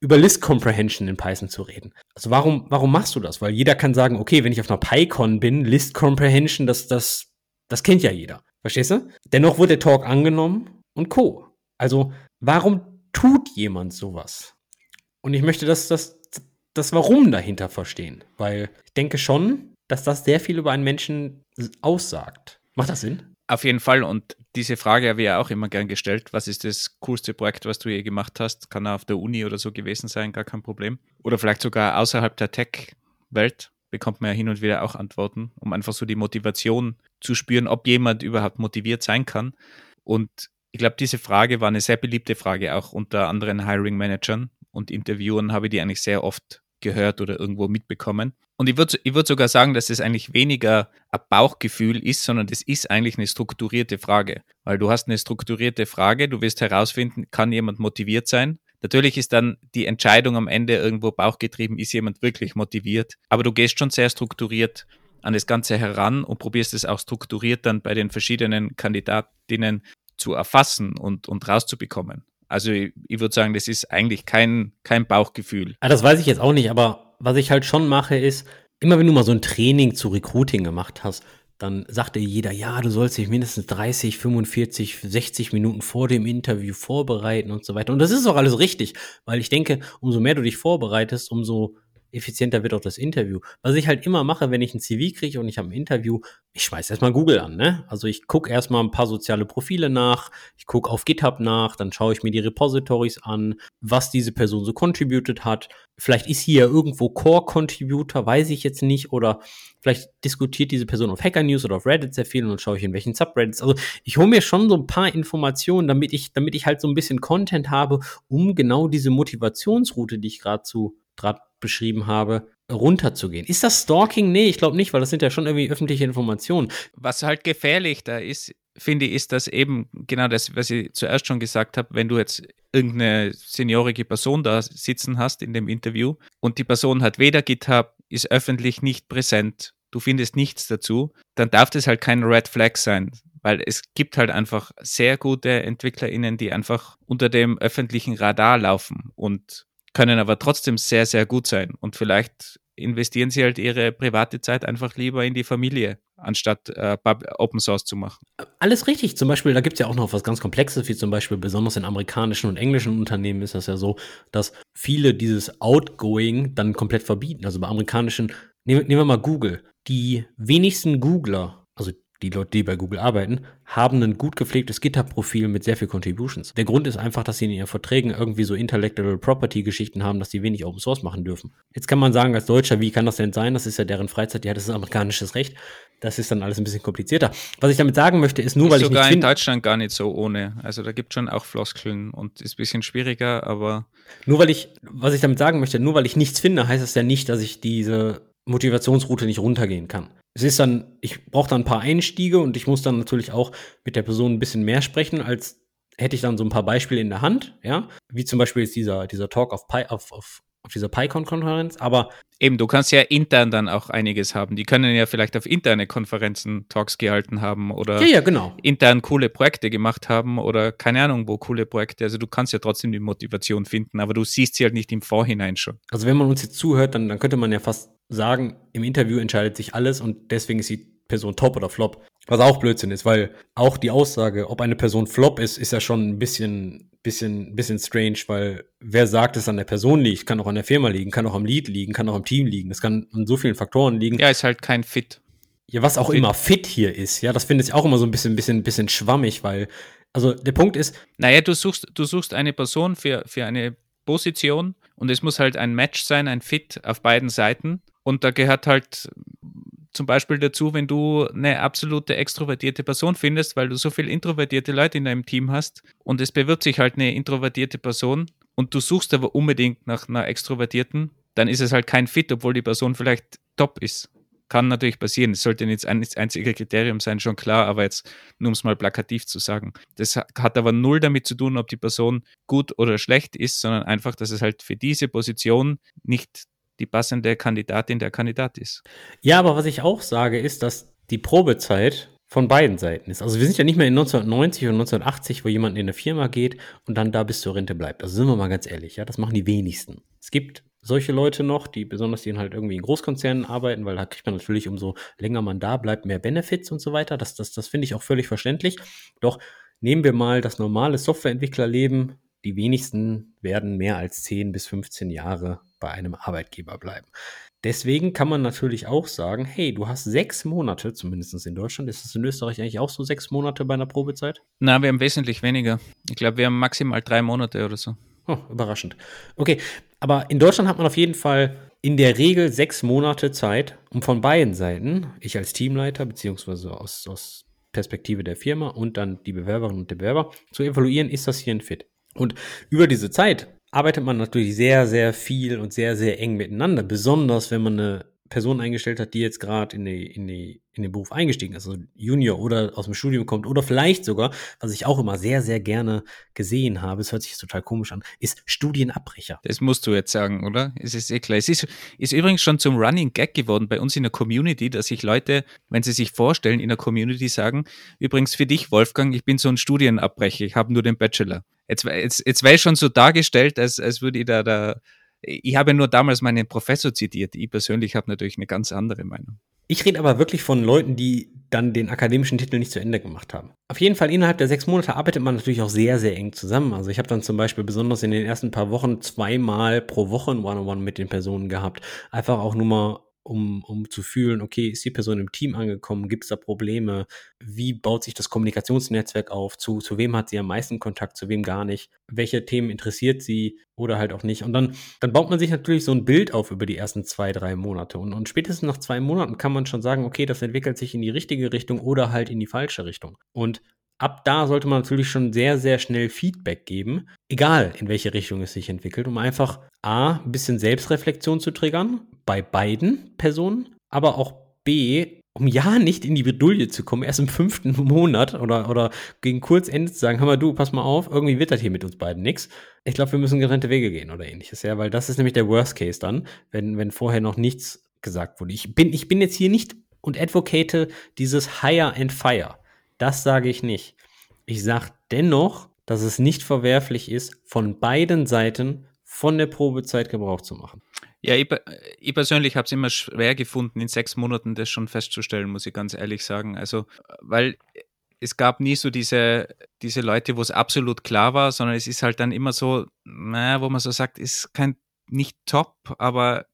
über List Comprehension in Python zu reden. Also warum, warum machst du das? Weil jeder kann sagen, okay, wenn ich auf einer PyCon bin, List Comprehension, das, das, das kennt ja jeder. Verstehst du? Dennoch wurde der Talk angenommen und Co. Also Warum tut jemand sowas? Und ich möchte das, das, das Warum dahinter verstehen, weil ich denke schon, dass das sehr viel über einen Menschen aussagt. Macht das Sinn? Auf jeden Fall. Und diese Frage habe ich ja auch immer gern gestellt. Was ist das coolste Projekt, was du je gemacht hast? Kann auch auf der Uni oder so gewesen sein, gar kein Problem. Oder vielleicht sogar außerhalb der Tech-Welt bekommt man ja hin und wieder auch Antworten, um einfach so die Motivation zu spüren, ob jemand überhaupt motiviert sein kann. Und ich glaube, diese Frage war eine sehr beliebte Frage, auch unter anderen Hiring-Managern und Interviewern habe ich die eigentlich sehr oft gehört oder irgendwo mitbekommen. Und ich würde ich würd sogar sagen, dass es eigentlich weniger ein Bauchgefühl ist, sondern das ist eigentlich eine strukturierte Frage. Weil du hast eine strukturierte Frage, du wirst herausfinden, kann jemand motiviert sein? Natürlich ist dann die Entscheidung am Ende irgendwo bauchgetrieben, ist jemand wirklich motiviert? Aber du gehst schon sehr strukturiert an das Ganze heran und probierst es auch strukturiert dann bei den verschiedenen Kandidatinnen zu erfassen und, und rauszubekommen. Also ich, ich würde sagen, das ist eigentlich kein, kein Bauchgefühl. Ah, das weiß ich jetzt auch nicht, aber was ich halt schon mache, ist, immer wenn du mal so ein Training zu Recruiting gemacht hast, dann sagte jeder, ja, du sollst dich mindestens 30, 45, 60 Minuten vor dem Interview vorbereiten und so weiter. Und das ist auch alles richtig, weil ich denke, umso mehr du dich vorbereitest, umso effizienter wird auch das Interview. Was ich halt immer mache, wenn ich ein CV kriege und ich habe ein Interview, ich schmeiß erstmal Google an, ne? Also ich gucke erstmal ein paar soziale Profile nach, ich gucke auf GitHub nach, dann schaue ich mir die Repositories an, was diese Person so contributed hat. Vielleicht ist hier irgendwo Core Contributor, weiß ich jetzt nicht, oder vielleicht diskutiert diese Person auf Hacker News oder auf Reddit sehr viel und dann schaue ich in welchen Subreddits. Also ich hole mir schon so ein paar Informationen, damit ich, damit ich halt so ein bisschen Content habe, um genau diese Motivationsroute, die ich gerade zu gerade beschrieben habe, runterzugehen. Ist das Stalking? Nee, ich glaube nicht, weil das sind ja schon irgendwie öffentliche Informationen. Was halt gefährlich da ist, finde ich, ist das eben genau das, was ich zuerst schon gesagt habe, wenn du jetzt irgendeine seniorige Person da sitzen hast in dem Interview und die Person hat weder GitHub, ist öffentlich nicht präsent, du findest nichts dazu, dann darf das halt kein Red Flag sein, weil es gibt halt einfach sehr gute EntwicklerInnen, die einfach unter dem öffentlichen Radar laufen und können aber trotzdem sehr, sehr gut sein. Und vielleicht investieren sie halt ihre private Zeit einfach lieber in die Familie, anstatt äh, Open Source zu machen. Alles richtig. Zum Beispiel, da gibt es ja auch noch was ganz Komplexes, wie zum Beispiel besonders in amerikanischen und englischen Unternehmen ist das ja so, dass viele dieses Outgoing dann komplett verbieten. Also bei amerikanischen, nehmen, nehmen wir mal Google. Die wenigsten Googler, die Leute, die bei Google arbeiten, haben ein gut gepflegtes GitHub-Profil mit sehr viel Contributions. Der Grund ist einfach, dass sie in ihren Verträgen irgendwie so Intellectual Property-Geschichten haben, dass sie wenig Open Source machen dürfen. Jetzt kann man sagen, als Deutscher, wie kann das denn sein? Das ist ja deren Freizeit, ja, das ist amerikanisches Recht. Das ist dann alles ein bisschen komplizierter. Was ich damit sagen möchte, ist nur, ist weil ich sogar in Deutschland gar nicht so ohne. Also da gibt es schon auch Floskeln und ist ein bisschen schwieriger, aber. Nur weil ich, was ich damit sagen möchte, nur weil ich nichts finde, heißt das ja nicht, dass ich diese Motivationsroute nicht runtergehen kann es ist dann, ich brauche dann ein paar Einstiege und ich muss dann natürlich auch mit der Person ein bisschen mehr sprechen, als hätte ich dann so ein paar Beispiele in der Hand, ja, wie zum Beispiel jetzt dieser, dieser Talk auf, Pi, auf, auf, auf dieser PyCon-Konferenz, aber Eben, du kannst ja intern dann auch einiges haben. Die können ja vielleicht auf interne Konferenzen Talks gehalten haben oder ja, ja, genau. intern coole Projekte gemacht haben oder keine Ahnung, wo coole Projekte. Also du kannst ja trotzdem die Motivation finden, aber du siehst sie halt nicht im Vorhinein schon. Also wenn man uns jetzt zuhört, dann, dann könnte man ja fast sagen, im Interview entscheidet sich alles und deswegen ist die Person top oder flop. Was auch Blödsinn ist, weil auch die Aussage, ob eine Person flop ist, ist ja schon ein bisschen, bisschen, bisschen strange, weil wer sagt, es an der Person liegt, kann auch an der Firma liegen, kann auch am Lead liegen, kann auch am Team liegen. Das kann an so vielen Faktoren liegen. Ja, ist halt kein Fit. Ja, was auch fit. immer fit hier ist, ja, das finde ich auch immer so ein bisschen, bisschen, bisschen schwammig, weil, also der Punkt ist. Naja, du suchst, du suchst eine Person für, für eine Position und es muss halt ein Match sein, ein Fit auf beiden Seiten. Und da gehört halt zum Beispiel dazu, wenn du eine absolute extrovertierte Person findest, weil du so viele introvertierte Leute in deinem Team hast und es bewirbt sich halt eine introvertierte Person und du suchst aber unbedingt nach einer extrovertierten, dann ist es halt kein Fit, obwohl die Person vielleicht top ist. Kann natürlich passieren. Es sollte nicht das einzige Kriterium sein, schon klar, aber jetzt nur um es mal plakativ zu sagen. Das hat aber null damit zu tun, ob die Person gut oder schlecht ist, sondern einfach, dass es halt für diese Position nicht die passende Kandidatin der Kandidat ist. Ja, aber was ich auch sage, ist, dass die Probezeit von beiden Seiten ist. Also wir sind ja nicht mehr in 1990 und 1980, wo jemand in eine Firma geht und dann da bis zur Rente bleibt. Also sind wir mal ganz ehrlich, ja, das machen die wenigsten. Es gibt solche Leute noch, die besonders die halt irgendwie in Großkonzernen arbeiten, weil da kriegt man natürlich, umso länger man da bleibt, mehr Benefits und so weiter. Das, das, das finde ich auch völlig verständlich. Doch nehmen wir mal das normale Softwareentwicklerleben. Die wenigsten werden mehr als 10 bis 15 Jahre bei einem Arbeitgeber bleiben. Deswegen kann man natürlich auch sagen, hey, du hast sechs Monate, zumindest in Deutschland, ist das in Österreich eigentlich auch so sechs Monate bei einer Probezeit? Na, wir haben wesentlich weniger. Ich glaube, wir haben maximal drei Monate oder so. Oh, überraschend. Okay, aber in Deutschland hat man auf jeden Fall in der Regel sechs Monate Zeit, um von beiden Seiten, ich als Teamleiter, beziehungsweise aus, aus Perspektive der Firma und dann die Bewerberinnen und der Bewerber, zu evaluieren, ist das hier ein Fit. Und über diese Zeit arbeitet man natürlich sehr, sehr viel und sehr, sehr eng miteinander. Besonders wenn man eine Person eingestellt hat, die jetzt gerade in, die, in, die, in den Beruf eingestiegen ist, also Junior oder aus dem Studium kommt oder vielleicht sogar, was ich auch immer sehr, sehr gerne gesehen habe, es hört sich total komisch an, ist Studienabbrecher. Das musst du jetzt sagen, oder? Es ist eh klar. Es ist, ist übrigens schon zum Running Gag geworden bei uns in der Community, dass sich Leute, wenn sie sich vorstellen, in der Community sagen, übrigens für dich, Wolfgang, ich bin so ein Studienabbrecher, ich habe nur den Bachelor. Jetzt, jetzt, jetzt wäre ich schon so dargestellt, als, als würde ich da, da. Ich habe nur damals meinen Professor zitiert. Ich persönlich habe natürlich eine ganz andere Meinung. Ich rede aber wirklich von Leuten, die dann den akademischen Titel nicht zu Ende gemacht haben. Auf jeden Fall innerhalb der sechs Monate arbeitet man natürlich auch sehr, sehr eng zusammen. Also ich habe dann zum Beispiel besonders in den ersten paar Wochen zweimal pro Woche ein One-on-One mit den Personen gehabt. Einfach auch nur mal um, um zu fühlen, okay, ist die Person im Team angekommen, gibt es da Probleme, wie baut sich das Kommunikationsnetzwerk auf, zu, zu wem hat sie am meisten Kontakt, zu wem gar nicht, welche Themen interessiert sie oder halt auch nicht. Und dann, dann baut man sich natürlich so ein Bild auf über die ersten zwei, drei Monate. Und, und spätestens nach zwei Monaten kann man schon sagen, okay, das entwickelt sich in die richtige Richtung oder halt in die falsche Richtung. Und ab da sollte man natürlich schon sehr, sehr schnell Feedback geben, egal in welche Richtung es sich entwickelt, um einfach A, ein bisschen Selbstreflexion zu triggern, bei beiden Personen, aber auch B, um ja nicht in die Bredouille zu kommen, erst im fünften Monat oder, oder gegen Kurzende zu sagen, hör mal du, pass mal auf, irgendwie wird das hier mit uns beiden nichts. Ich glaube, wir müssen getrennte Wege gehen oder ähnliches, ja, weil das ist nämlich der Worst Case dann, wenn, wenn vorher noch nichts gesagt wurde. Ich bin, ich bin jetzt hier nicht und advocate dieses Hire and Fire. Das sage ich nicht. Ich sage dennoch, dass es nicht verwerflich ist, von beiden Seiten von der Probezeit Gebrauch zu machen. Ja, ich, ich persönlich habe es immer schwer gefunden, in sechs Monaten das schon festzustellen, muss ich ganz ehrlich sagen. Also, weil es gab nie so diese, diese Leute, wo es absolut klar war, sondern es ist halt dann immer so, naja, wo man so sagt, ist kein nicht top, aber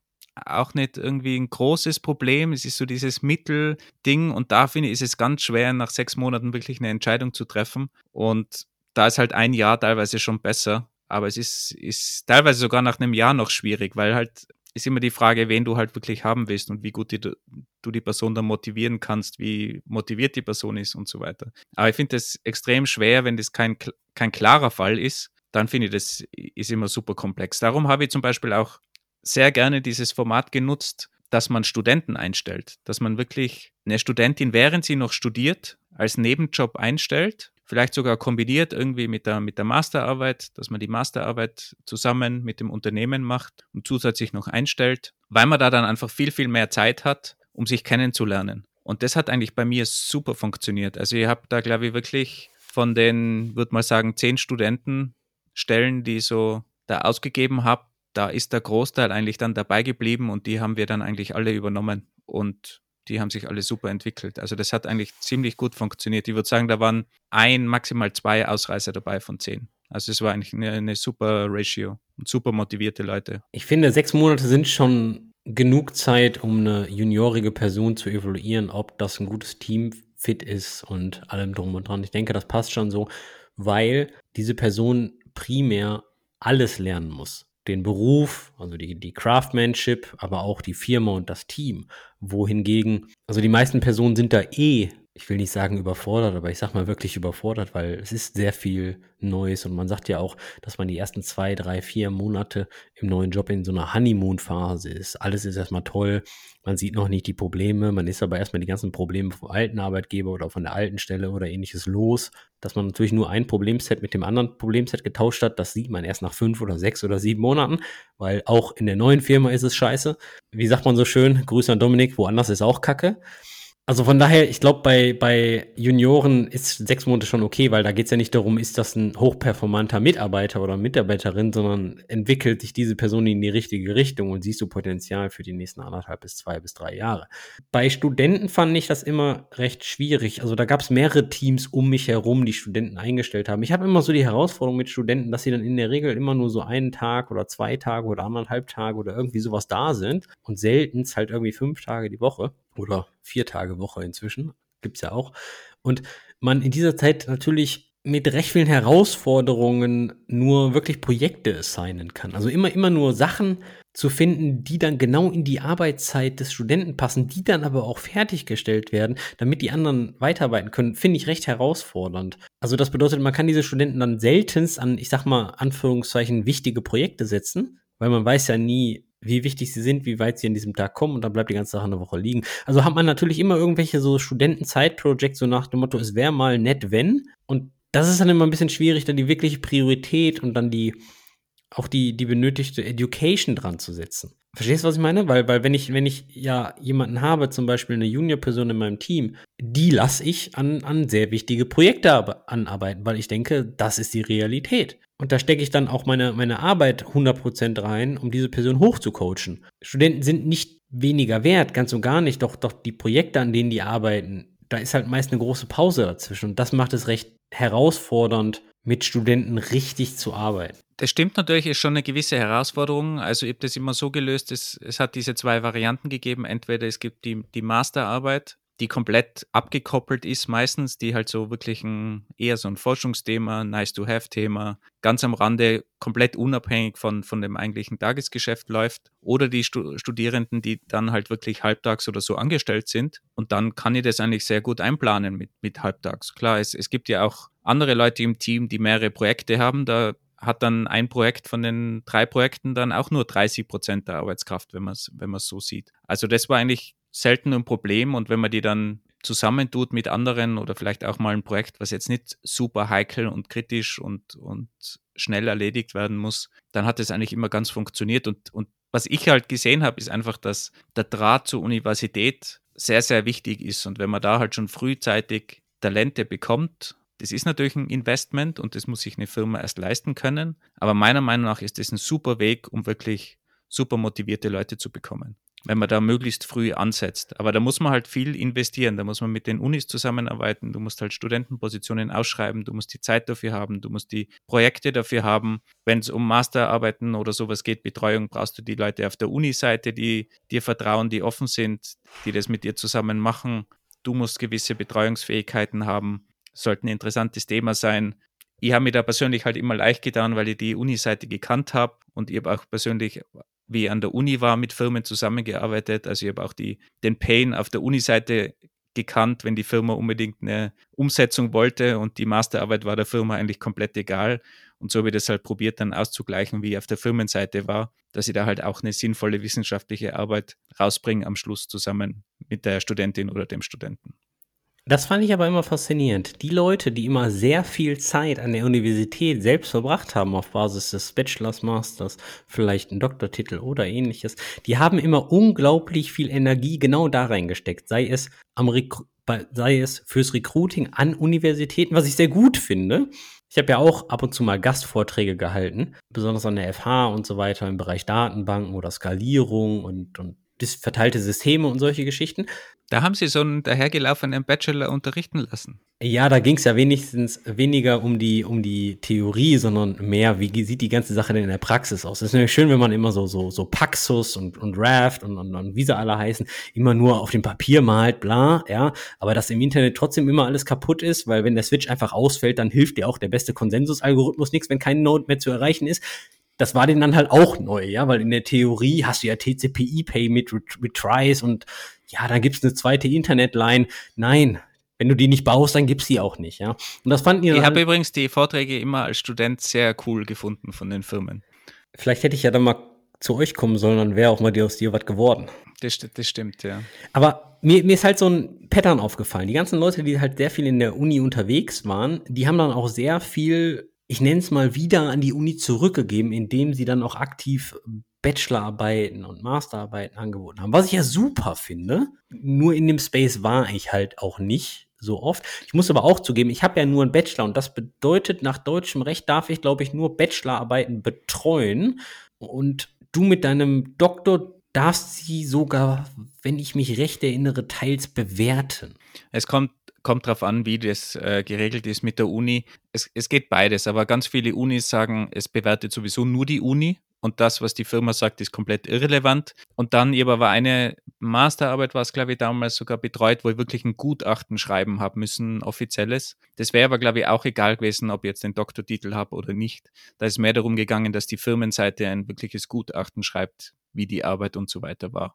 auch nicht irgendwie ein großes Problem. Es ist so dieses Mittelding und da finde ich, ist es ganz schwer, nach sechs Monaten wirklich eine Entscheidung zu treffen. Und da ist halt ein Jahr teilweise schon besser. Aber es ist, ist teilweise sogar nach einem Jahr noch schwierig, weil halt ist immer die Frage, wen du halt wirklich haben willst und wie gut die, du die Person dann motivieren kannst, wie motiviert die Person ist und so weiter. Aber ich finde das extrem schwer, wenn das kein, kein klarer Fall ist, dann finde ich, das ist immer super komplex. Darum habe ich zum Beispiel auch sehr gerne dieses Format genutzt, dass man Studenten einstellt, dass man wirklich eine Studentin, während sie noch studiert, als Nebenjob einstellt, vielleicht sogar kombiniert irgendwie mit der, mit der Masterarbeit, dass man die Masterarbeit zusammen mit dem Unternehmen macht und zusätzlich noch einstellt, weil man da dann einfach viel, viel mehr Zeit hat, um sich kennenzulernen. Und das hat eigentlich bei mir super funktioniert. Also ich habe da, glaube ich, wirklich von den, würde mal sagen, zehn Studentenstellen, die ich so da ausgegeben habe, da ist der Großteil eigentlich dann dabei geblieben und die haben wir dann eigentlich alle übernommen und die haben sich alle super entwickelt. Also das hat eigentlich ziemlich gut funktioniert. Ich würde sagen, da waren ein, maximal zwei Ausreißer dabei von zehn. Also es war eigentlich eine, eine super Ratio und super motivierte Leute. Ich finde, sechs Monate sind schon genug Zeit, um eine juniorige Person zu evaluieren, ob das ein gutes Team fit ist und allem drum und dran. Ich denke, das passt schon so, weil diese Person primär alles lernen muss den Beruf, also die, die Craftsmanship, aber auch die Firma und das Team. Wohingegen, also die meisten Personen sind da eh ich will nicht sagen überfordert, aber ich sag mal wirklich überfordert, weil es ist sehr viel Neues und man sagt ja auch, dass man die ersten zwei, drei, vier Monate im neuen Job in so einer Honeymoon-Phase ist. Alles ist erstmal toll, man sieht noch nicht die Probleme, man ist aber erstmal die ganzen Probleme vom alten Arbeitgeber oder von der alten Stelle oder ähnliches los. Dass man natürlich nur ein Problemset mit dem anderen Problemset getauscht hat, das sieht man erst nach fünf oder sechs oder sieben Monaten, weil auch in der neuen Firma ist es scheiße. Wie sagt man so schön, Grüße an Dominik, woanders ist auch Kacke. Also von daher, ich glaube, bei, bei Junioren ist sechs Monate schon okay, weil da geht es ja nicht darum, ist das ein hochperformanter Mitarbeiter oder Mitarbeiterin, sondern entwickelt sich diese Person in die richtige Richtung und siehst du Potenzial für die nächsten anderthalb bis zwei bis drei Jahre. Bei Studenten fand ich das immer recht schwierig. Also da gab es mehrere Teams um mich herum, die Studenten eingestellt haben. Ich habe immer so die Herausforderung mit Studenten, dass sie dann in der Regel immer nur so einen Tag oder zwei Tage oder anderthalb Tage oder irgendwie sowas da sind und selten halt irgendwie fünf Tage die Woche oder vier Tage Woche inzwischen, gibt es ja auch. Und man in dieser Zeit natürlich mit recht vielen Herausforderungen nur wirklich Projekte assignen kann. Also immer, immer nur Sachen zu finden, die dann genau in die Arbeitszeit des Studenten passen, die dann aber auch fertiggestellt werden, damit die anderen weiterarbeiten können, finde ich recht herausfordernd. Also das bedeutet, man kann diese Studenten dann seltenst an, ich sag mal, Anführungszeichen, wichtige Projekte setzen, weil man weiß ja nie, wie wichtig sie sind, wie weit sie an diesem Tag kommen und dann bleibt die ganze Sache eine Woche liegen. Also hat man natürlich immer irgendwelche so Studenten-Side-Projects, so nach dem Motto, es wäre mal nett, wenn. Und das ist dann immer ein bisschen schwierig, dann die wirkliche Priorität und dann die, auch die, die benötigte Education dran zu setzen. Verstehst du, was ich meine? Weil, weil wenn ich, wenn ich ja jemanden habe, zum Beispiel eine Junior-Person in meinem Team, die lasse ich an, an sehr wichtige Projekte anarbeiten, weil ich denke, das ist die Realität. Und da stecke ich dann auch meine, meine Arbeit 100% rein, um diese Person hochzucoachen. Studenten sind nicht weniger wert, ganz und gar nicht. Doch, doch die Projekte, an denen die arbeiten, da ist halt meist eine große Pause dazwischen. Und das macht es recht herausfordernd, mit Studenten richtig zu arbeiten. Das stimmt natürlich, ist schon eine gewisse Herausforderung. Also ich habe das immer so gelöst, es, es hat diese zwei Varianten gegeben. Entweder es gibt die, die Masterarbeit, die komplett abgekoppelt ist meistens, die halt so wirklich ein, eher so ein Forschungsthema, Nice-to-Have-Thema, ganz am Rande, komplett unabhängig von, von dem eigentlichen Tagesgeschäft läuft. Oder die Studierenden, die dann halt wirklich halbtags oder so angestellt sind. Und dann kann ich das eigentlich sehr gut einplanen mit, mit halbtags. Klar, es, es gibt ja auch andere Leute im Team, die mehrere Projekte haben. Da hat dann ein Projekt von den drei Projekten dann auch nur 30 Prozent der Arbeitskraft, wenn man es wenn so sieht. Also das war eigentlich selten ein Problem und wenn man die dann zusammentut mit anderen oder vielleicht auch mal ein Projekt, was jetzt nicht super heikel und kritisch und, und schnell erledigt werden muss, dann hat es eigentlich immer ganz funktioniert. Und, und was ich halt gesehen habe, ist einfach, dass der Draht zur Universität sehr, sehr wichtig ist. Und wenn man da halt schon frühzeitig Talente bekommt, Das ist natürlich ein Investment und das muss sich eine Firma erst leisten können. Aber meiner Meinung nach ist das ein super Weg, um wirklich super motivierte Leute zu bekommen wenn man da möglichst früh ansetzt. Aber da muss man halt viel investieren. Da muss man mit den Unis zusammenarbeiten. Du musst halt Studentenpositionen ausschreiben. Du musst die Zeit dafür haben. Du musst die Projekte dafür haben. Wenn es um Masterarbeiten oder sowas geht, Betreuung, brauchst du die Leute auf der Uni-Seite, die dir vertrauen, die offen sind, die das mit dir zusammen machen. Du musst gewisse Betreuungsfähigkeiten haben. Sollte ein interessantes Thema sein. Ich habe mir da persönlich halt immer leicht getan, weil ich die Uni-Seite gekannt habe und ich habe auch persönlich wie an der Uni war, mit Firmen zusammengearbeitet. Also ich habe auch die, den Pain auf der Uni-Seite gekannt, wenn die Firma unbedingt eine Umsetzung wollte und die Masterarbeit war der Firma eigentlich komplett egal. Und so habe ich das halt probiert, dann auszugleichen, wie ich auf der Firmenseite war, dass ich da halt auch eine sinnvolle wissenschaftliche Arbeit rausbringe am Schluss zusammen mit der Studentin oder dem Studenten. Das fand ich aber immer faszinierend. Die Leute, die immer sehr viel Zeit an der Universität selbst verbracht haben, auf Basis des Bachelors, Masters, vielleicht einen Doktortitel oder ähnliches, die haben immer unglaublich viel Energie genau da reingesteckt. Sei es am Recru sei es fürs Recruiting an Universitäten, was ich sehr gut finde. Ich habe ja auch ab und zu mal Gastvorträge gehalten, besonders an der FH und so weiter im Bereich Datenbanken oder Skalierung und, und verteilte Systeme und solche Geschichten. Da haben Sie so einen dahergelaufenen Bachelor unterrichten lassen. Ja, da ging es ja wenigstens weniger um die, um die Theorie, sondern mehr, wie sieht die ganze Sache denn in der Praxis aus. Es ist nämlich schön, wenn man immer so, so, so Paxus und, und Raft und, und, und wie sie alle heißen, immer nur auf dem Papier malt, bla, ja, aber dass im Internet trotzdem immer alles kaputt ist, weil wenn der Switch einfach ausfällt, dann hilft dir auch der beste Konsensusalgorithmus nichts, wenn kein Node mehr zu erreichen ist das war denen dann halt auch neu, ja, weil in der Theorie hast du ja TCP/IP mit Retries und ja, dann gibt's eine zweite Internetline. Nein, wenn du die nicht baust, dann gibt's die auch nicht, ja. Und das fanden die Ich habe übrigens die Vorträge immer als Student sehr cool gefunden von den Firmen. Vielleicht hätte ich ja dann mal zu euch kommen sollen, dann wäre auch mal dir aus dir was geworden. Das, das stimmt, ja. Aber mir, mir ist halt so ein Pattern aufgefallen. Die ganzen Leute, die halt sehr viel in der Uni unterwegs waren, die haben dann auch sehr viel ich nenne es mal, wieder an die Uni zurückgegeben, indem sie dann auch aktiv Bachelorarbeiten und Masterarbeiten angeboten haben. Was ich ja super finde. Nur in dem Space war ich halt auch nicht so oft. Ich muss aber auch zugeben, ich habe ja nur einen Bachelor und das bedeutet, nach deutschem Recht darf ich, glaube ich, nur Bachelorarbeiten betreuen. Und du mit deinem Doktor darfst sie sogar, wenn ich mich recht erinnere, teils bewerten. Es kommt kommt darauf an, wie das äh, geregelt ist mit der Uni. Es, es geht beides, aber ganz viele Unis sagen, es bewertet sowieso nur die Uni und das, was die Firma sagt, ist komplett irrelevant. Und dann eben war eine Masterarbeit, war es, glaube ich, damals sogar betreut, wo ich wirklich ein Gutachten schreiben habe müssen, offizielles. Das wäre aber, glaube ich, auch egal gewesen, ob ich jetzt den Doktortitel habe oder nicht. Da ist mehr darum gegangen, dass die Firmenseite ein wirkliches Gutachten schreibt, wie die Arbeit und so weiter war.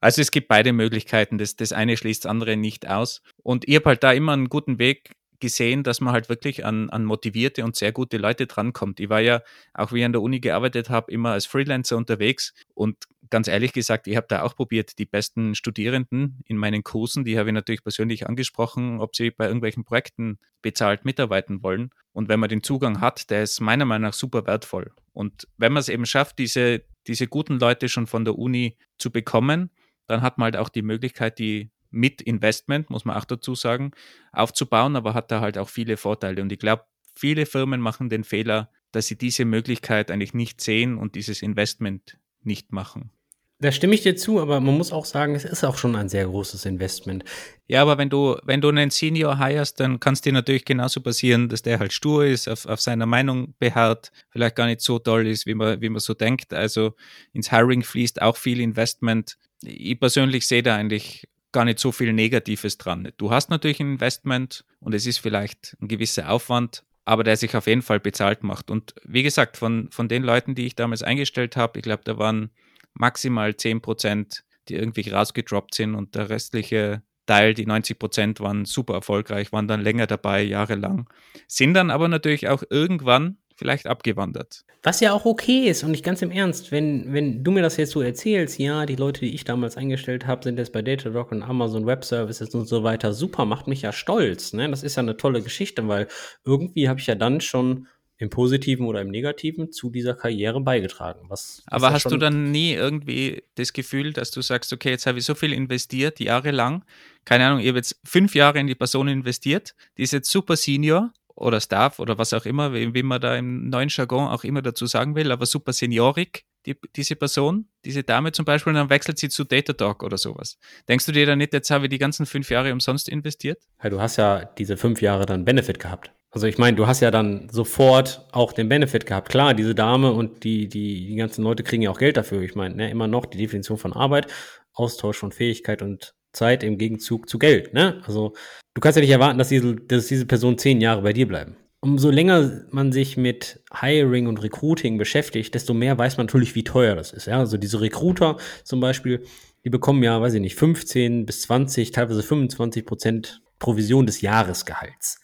Also es gibt beide Möglichkeiten. Das, das eine schließt das andere nicht aus. Und ich habe halt da immer einen guten Weg gesehen, dass man halt wirklich an, an motivierte und sehr gute Leute drankommt. Ich war ja, auch wie ich an der Uni gearbeitet habe, immer als Freelancer unterwegs und ganz ehrlich gesagt, ich habe da auch probiert, die besten Studierenden in meinen Kursen, die habe ich natürlich persönlich angesprochen, ob sie bei irgendwelchen Projekten bezahlt mitarbeiten wollen. Und wenn man den Zugang hat, der ist meiner Meinung nach super wertvoll. Und wenn man es eben schafft, diese, diese guten Leute schon von der Uni zu bekommen, dann hat man halt auch die Möglichkeit, die mit Investment, muss man auch dazu sagen, aufzubauen, aber hat da halt auch viele Vorteile. Und ich glaube, viele Firmen machen den Fehler, dass sie diese Möglichkeit eigentlich nicht sehen und dieses Investment nicht machen. Da stimme ich dir zu, aber man muss auch sagen, es ist auch schon ein sehr großes Investment. Ja, aber wenn du, wenn du einen Senior hirest, dann kann es dir natürlich genauso passieren, dass der halt stur ist, auf, auf seiner Meinung beharrt, vielleicht gar nicht so toll ist, wie man, wie man so denkt. Also ins Hiring fließt auch viel Investment. Ich persönlich sehe da eigentlich gar nicht so viel Negatives dran. Du hast natürlich ein Investment und es ist vielleicht ein gewisser Aufwand, aber der sich auf jeden Fall bezahlt macht. Und wie gesagt, von, von den Leuten, die ich damals eingestellt habe, ich glaube, da waren maximal 10 Prozent, die irgendwie rausgedroppt sind und der restliche Teil, die 90 Prozent waren super erfolgreich, waren dann länger dabei, jahrelang, sind dann aber natürlich auch irgendwann vielleicht abgewandert. Was ja auch okay ist und nicht ganz im Ernst, wenn, wenn du mir das jetzt so erzählst, ja, die Leute, die ich damals eingestellt habe, sind jetzt bei Datadog und Amazon Web Services und so weiter, super, macht mich ja stolz. Ne? Das ist ja eine tolle Geschichte, weil irgendwie habe ich ja dann schon im Positiven oder im Negativen zu dieser Karriere beigetragen. Was, Aber hast du dann nie irgendwie das Gefühl, dass du sagst, okay, jetzt habe ich so viel investiert, jahrelang, keine Ahnung, ich habe jetzt fünf Jahre in die Person investiert, die ist jetzt super Senior oder Staff oder was auch immer, wie, wie man da im neuen Jargon auch immer dazu sagen will, aber super seniorig, die, diese Person, diese Dame zum Beispiel, und dann wechselt sie zu Datadog oder sowas. Denkst du dir dann nicht, jetzt habe ich die ganzen fünf Jahre umsonst investiert? Ja, du hast ja diese fünf Jahre dann Benefit gehabt. Also ich meine, du hast ja dann sofort auch den Benefit gehabt. Klar, diese Dame und die, die, die ganzen Leute kriegen ja auch Geld dafür. Ich meine, ne, immer noch die Definition von Arbeit, Austausch von Fähigkeit und Zeit im Gegenzug zu Geld. Ne? Also du kannst ja nicht erwarten, dass diese, dass diese Person zehn Jahre bei dir bleiben. Umso länger man sich mit Hiring und Recruiting beschäftigt, desto mehr weiß man natürlich, wie teuer das ist. Ja? Also diese Recruiter zum Beispiel, die bekommen ja, weiß ich nicht, 15 bis 20, teilweise 25 Prozent Provision des Jahresgehalts.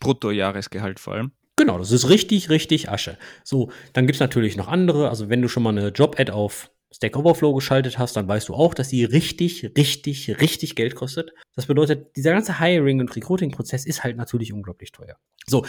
Bruttojahresgehalt vor allem. Genau, das ist richtig, richtig Asche. So, dann gibt es natürlich noch andere. Also wenn du schon mal eine Job-Ad auf Stack Overflow geschaltet hast, dann weißt du auch, dass die richtig, richtig, richtig Geld kostet. Das bedeutet, dieser ganze Hiring- und Recruiting-Prozess ist halt natürlich unglaublich teuer. So,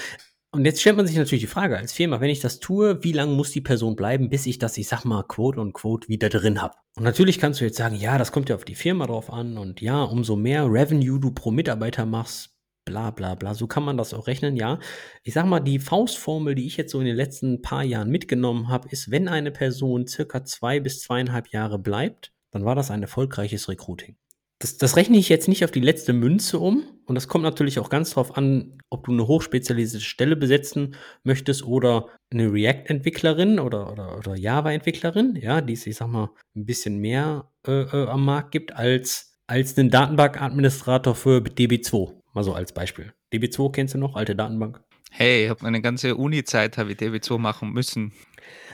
und jetzt stellt man sich natürlich die Frage als Firma, wenn ich das tue, wie lange muss die Person bleiben, bis ich das, ich sag mal, quote und quote wieder drin habe? Und natürlich kannst du jetzt sagen, ja, das kommt ja auf die Firma drauf an und ja, umso mehr Revenue du pro Mitarbeiter machst, bla bla bla. So kann man das auch rechnen, ja. Ich sag mal, die Faustformel, die ich jetzt so in den letzten paar Jahren mitgenommen habe, ist, wenn eine Person circa zwei bis zweieinhalb Jahre bleibt, dann war das ein erfolgreiches Recruiting. Das, das rechne ich jetzt nicht auf die letzte Münze um. Und das kommt natürlich auch ganz drauf an, ob du eine hochspezialisierte Stelle besetzen möchtest oder eine React-Entwicklerin oder, oder, oder Java-Entwicklerin, ja, die es, ich sag mal, ein bisschen mehr äh, äh, am Markt gibt als, als einen Datenbank-Administrator für DB2. Mal so als Beispiel. DB2 kennst du noch, alte Datenbank? Hey, ich habe meine ganze Uni-Zeit habe ich DB2 machen müssen.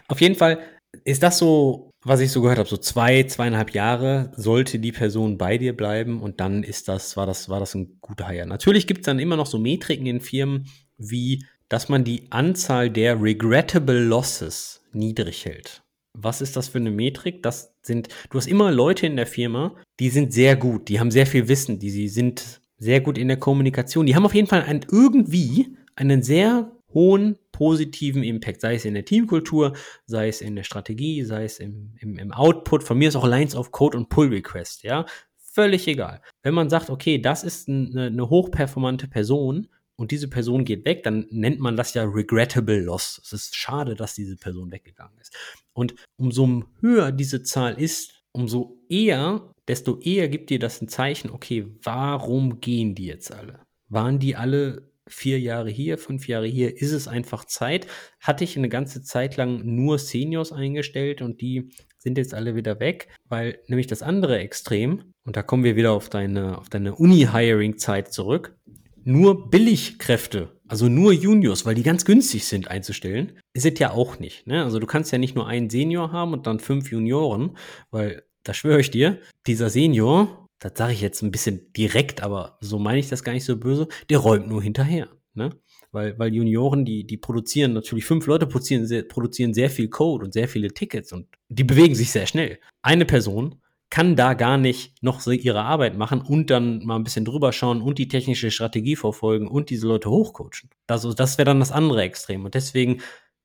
Auf jeden Fall ist das so, was ich so gehört habe, so zwei, zweieinhalb Jahre sollte die Person bei dir bleiben und dann ist das, war das, war das ein guter Hire. Natürlich gibt es dann immer noch so Metriken in Firmen, wie dass man die Anzahl der regrettable losses niedrig hält. Was ist das für eine Metrik? Das sind, du hast immer Leute in der Firma, die sind sehr gut, die haben sehr viel Wissen, die sie sind sehr gut in der Kommunikation. Die haben auf jeden Fall ein, irgendwie einen sehr hohen positiven Impact, sei es in der Teamkultur, sei es in der Strategie, sei es im, im, im Output. Von mir ist auch Lines of Code und Pull Request, ja. Völlig egal. Wenn man sagt, okay, das ist eine, eine hochperformante Person und diese Person geht weg, dann nennt man das ja regrettable loss. Es ist schade, dass diese Person weggegangen ist. Und umso höher diese Zahl ist, umso eher desto eher gibt dir das ein Zeichen, okay, warum gehen die jetzt alle? Waren die alle vier Jahre hier, fünf Jahre hier? Ist es einfach Zeit? Hatte ich eine ganze Zeit lang nur Seniors eingestellt und die sind jetzt alle wieder weg, weil nämlich das andere Extrem, und da kommen wir wieder auf deine, auf deine Uni-Hiring-Zeit zurück, nur Billigkräfte, also nur Juniors, weil die ganz günstig sind einzustellen, ist es ja auch nicht. Ne? Also du kannst ja nicht nur einen Senior haben und dann fünf Junioren, weil da schwöre ich dir, dieser Senior, das sage ich jetzt ein bisschen direkt, aber so meine ich das gar nicht so böse, der räumt nur hinterher. Ne? Weil, weil Junioren, die, die produzieren natürlich, fünf Leute produzieren sehr, produzieren sehr viel Code und sehr viele Tickets und die bewegen sich sehr schnell. Eine Person kann da gar nicht noch so ihre Arbeit machen und dann mal ein bisschen drüber schauen und die technische Strategie verfolgen und diese Leute hochcoachen. Also das wäre dann das andere Extrem. Und deswegen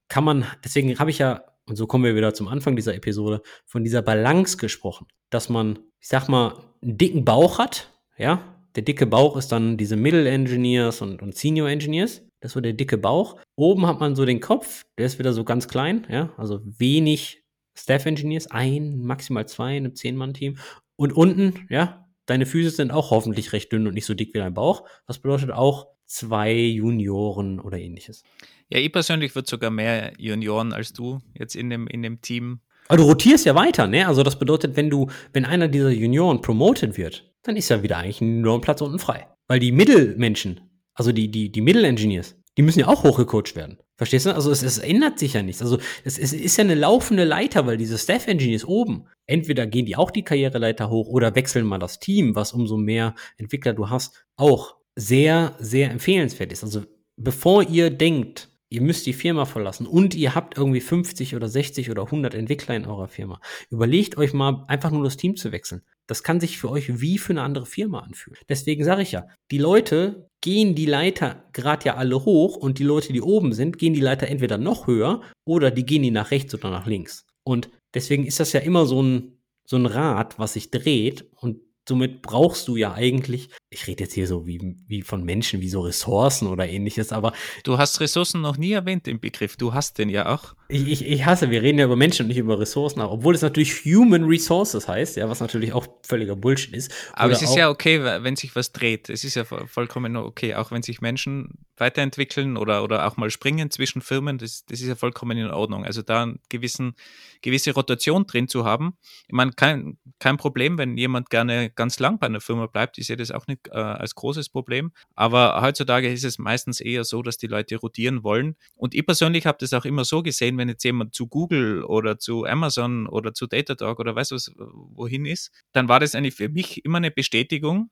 kann man, deswegen habe ich ja und so kommen wir wieder zum Anfang dieser Episode, von dieser Balance gesprochen, dass man, ich sag mal, einen dicken Bauch hat, ja, der dicke Bauch ist dann diese Middle Engineers und, und Senior Engineers, das ist so der dicke Bauch. Oben hat man so den Kopf, der ist wieder so ganz klein, ja, also wenig Staff Engineers, ein, maximal zwei in einem Zehn-Mann-Team. Und unten, ja, deine Füße sind auch hoffentlich recht dünn und nicht so dick wie dein Bauch. Das bedeutet auch zwei Junioren oder ähnliches. Ja, ich persönlich würde sogar mehr Junioren als du jetzt in dem, in dem Team. Aber du rotierst ja weiter, ne? Also das bedeutet, wenn du, wenn einer dieser Junioren promoted wird, dann ist ja wieder eigentlich ein Juniorenplatz unten frei. Weil die Mittelmenschen, also die, die, die Mittelengineers, die müssen ja auch hochgecoacht werden. Verstehst du? Also es, es ändert sich ja nichts. Also es, es ist ja eine laufende Leiter, weil diese Staff Engineers oben, entweder gehen die auch die Karriereleiter hoch oder wechseln mal das Team, was umso mehr Entwickler du hast, auch sehr, sehr empfehlenswert ist. Also bevor ihr denkt, ihr müsst die Firma verlassen und ihr habt irgendwie 50 oder 60 oder 100 Entwickler in eurer Firma. Überlegt euch mal einfach nur das Team zu wechseln. Das kann sich für euch wie für eine andere Firma anfühlen. Deswegen sage ich ja, die Leute gehen die Leiter gerade ja alle hoch und die Leute, die oben sind, gehen die Leiter entweder noch höher oder die gehen die nach rechts oder nach links. Und deswegen ist das ja immer so ein, so ein Rad, was sich dreht und somit brauchst du ja eigentlich, ich rede jetzt hier so wie, wie von Menschen, wie so Ressourcen oder ähnliches, aber. Du hast Ressourcen noch nie erwähnt im Begriff. Du hast den ja auch. Ich, ich, ich hasse, wir reden ja über Menschen und nicht über Ressourcen, obwohl es natürlich Human Resources heißt, ja, was natürlich auch völliger Bullshit ist. Aber es ist ja okay, wenn sich was dreht. Es ist ja vollkommen okay, auch wenn sich Menschen weiterentwickeln oder, oder auch mal springen zwischen Firmen, das, das ist ja vollkommen in Ordnung. Also da einen gewissen, gewisse Rotation drin zu haben. Ich meine, kein, kein Problem, wenn jemand gerne ganz lang bei einer Firma bleibt. Ich sehe das auch nicht äh, als großes Problem. Aber heutzutage ist es meistens eher so, dass die Leute rotieren wollen. Und ich persönlich habe das auch immer so gesehen, wenn jetzt jemand zu Google oder zu Amazon oder zu Datadog oder weiß was wohin ist, dann war das eigentlich für mich immer eine Bestätigung,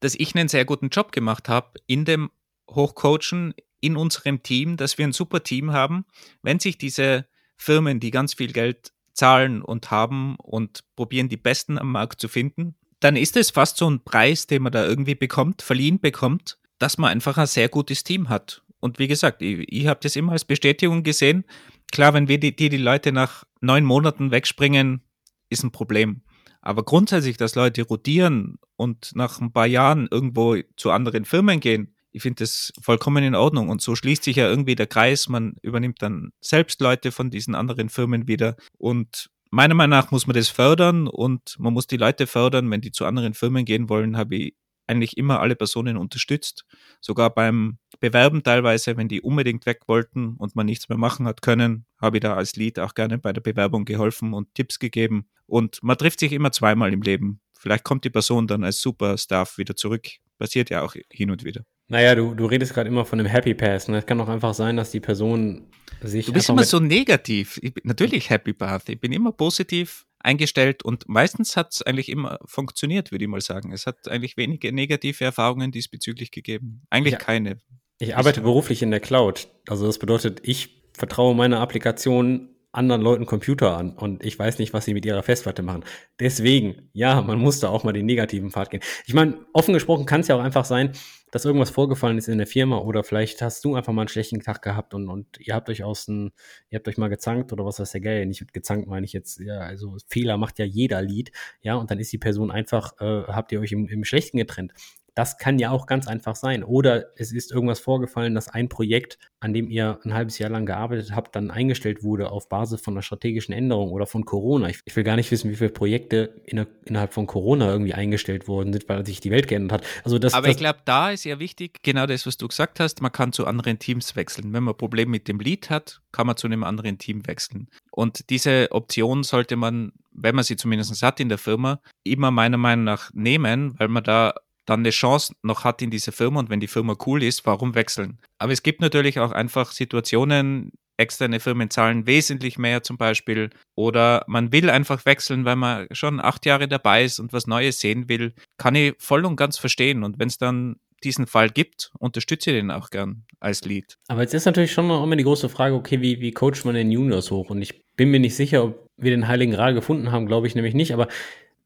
dass ich einen sehr guten Job gemacht habe in dem Hochcoachen in unserem Team, dass wir ein super Team haben. Wenn sich diese Firmen, die ganz viel Geld zahlen und haben und probieren, die Besten am Markt zu finden, dann ist es fast so ein Preis, den man da irgendwie bekommt, verliehen bekommt, dass man einfach ein sehr gutes Team hat. Und wie gesagt, ich, ich habe das immer als Bestätigung gesehen. Klar, wenn wir die, die, die Leute nach neun Monaten wegspringen, ist ein Problem. Aber grundsätzlich, dass Leute rotieren und nach ein paar Jahren irgendwo zu anderen Firmen gehen, ich finde das vollkommen in Ordnung. Und so schließt sich ja irgendwie der Kreis. Man übernimmt dann selbst Leute von diesen anderen Firmen wieder. Und meiner Meinung nach muss man das fördern und man muss die Leute fördern. Wenn die zu anderen Firmen gehen wollen, habe ich eigentlich immer alle Personen unterstützt. Sogar beim Bewerben teilweise, wenn die unbedingt weg wollten und man nichts mehr machen hat können, habe ich da als Lead auch gerne bei der Bewerbung geholfen und Tipps gegeben. Und man trifft sich immer zweimal im Leben. Vielleicht kommt die Person dann als Superstaff wieder zurück. Passiert ja auch hin und wieder. Naja, du, du redest gerade immer von einem Happy Pass. Ne? Es kann auch einfach sein, dass die Person sich. Du bist immer so negativ. Ich bin natürlich Happy Path. Ich bin immer positiv eingestellt und meistens hat es eigentlich immer funktioniert, würde ich mal sagen. Es hat eigentlich wenige negative Erfahrungen diesbezüglich gegeben. Eigentlich ja. keine. Ich arbeite beruflich in der Cloud. Also das bedeutet, ich vertraue meiner Applikation anderen Leuten Computer an und ich weiß nicht, was sie mit ihrer Festplatte machen. Deswegen, ja, man muss da auch mal den negativen Pfad gehen. Ich meine, offen gesprochen kann es ja auch einfach sein, dass irgendwas vorgefallen ist in der Firma oder vielleicht hast du einfach mal einen schlechten Tag gehabt und, und ihr habt euch aus ein, ihr habt euch mal gezankt oder was weiß der Geil, nicht mit gezankt meine ich jetzt, ja, also Fehler macht ja jeder Lied, ja, und dann ist die Person einfach, äh, habt ihr euch im, im Schlechten getrennt. Das kann ja auch ganz einfach sein. Oder es ist irgendwas vorgefallen, dass ein Projekt, an dem ihr ein halbes Jahr lang gearbeitet habt, dann eingestellt wurde auf Basis von einer strategischen Änderung oder von Corona. Ich, ich will gar nicht wissen, wie viele Projekte in, innerhalb von Corona irgendwie eingestellt worden sind, weil sich die Welt geändert hat. Also das, Aber das, ich glaube, da ist ja wichtig, genau das, was du gesagt hast, man kann zu anderen Teams wechseln. Wenn man Probleme mit dem Lead hat, kann man zu einem anderen Team wechseln. Und diese Option sollte man, wenn man sie zumindest hat in der Firma, immer meiner Meinung nach nehmen, weil man da dann eine Chance noch hat in dieser Firma und wenn die Firma cool ist, warum wechseln? Aber es gibt natürlich auch einfach Situationen, externe Firmen zahlen wesentlich mehr zum Beispiel oder man will einfach wechseln, weil man schon acht Jahre dabei ist und was Neues sehen will, kann ich voll und ganz verstehen. Und wenn es dann diesen Fall gibt, unterstütze ich den auch gern als Lead. Aber jetzt ist natürlich schon noch immer die große Frage, okay, wie, wie coacht man den Juniors hoch? Und ich bin mir nicht sicher, ob wir den Heiligen Gral gefunden haben, glaube ich nämlich nicht, aber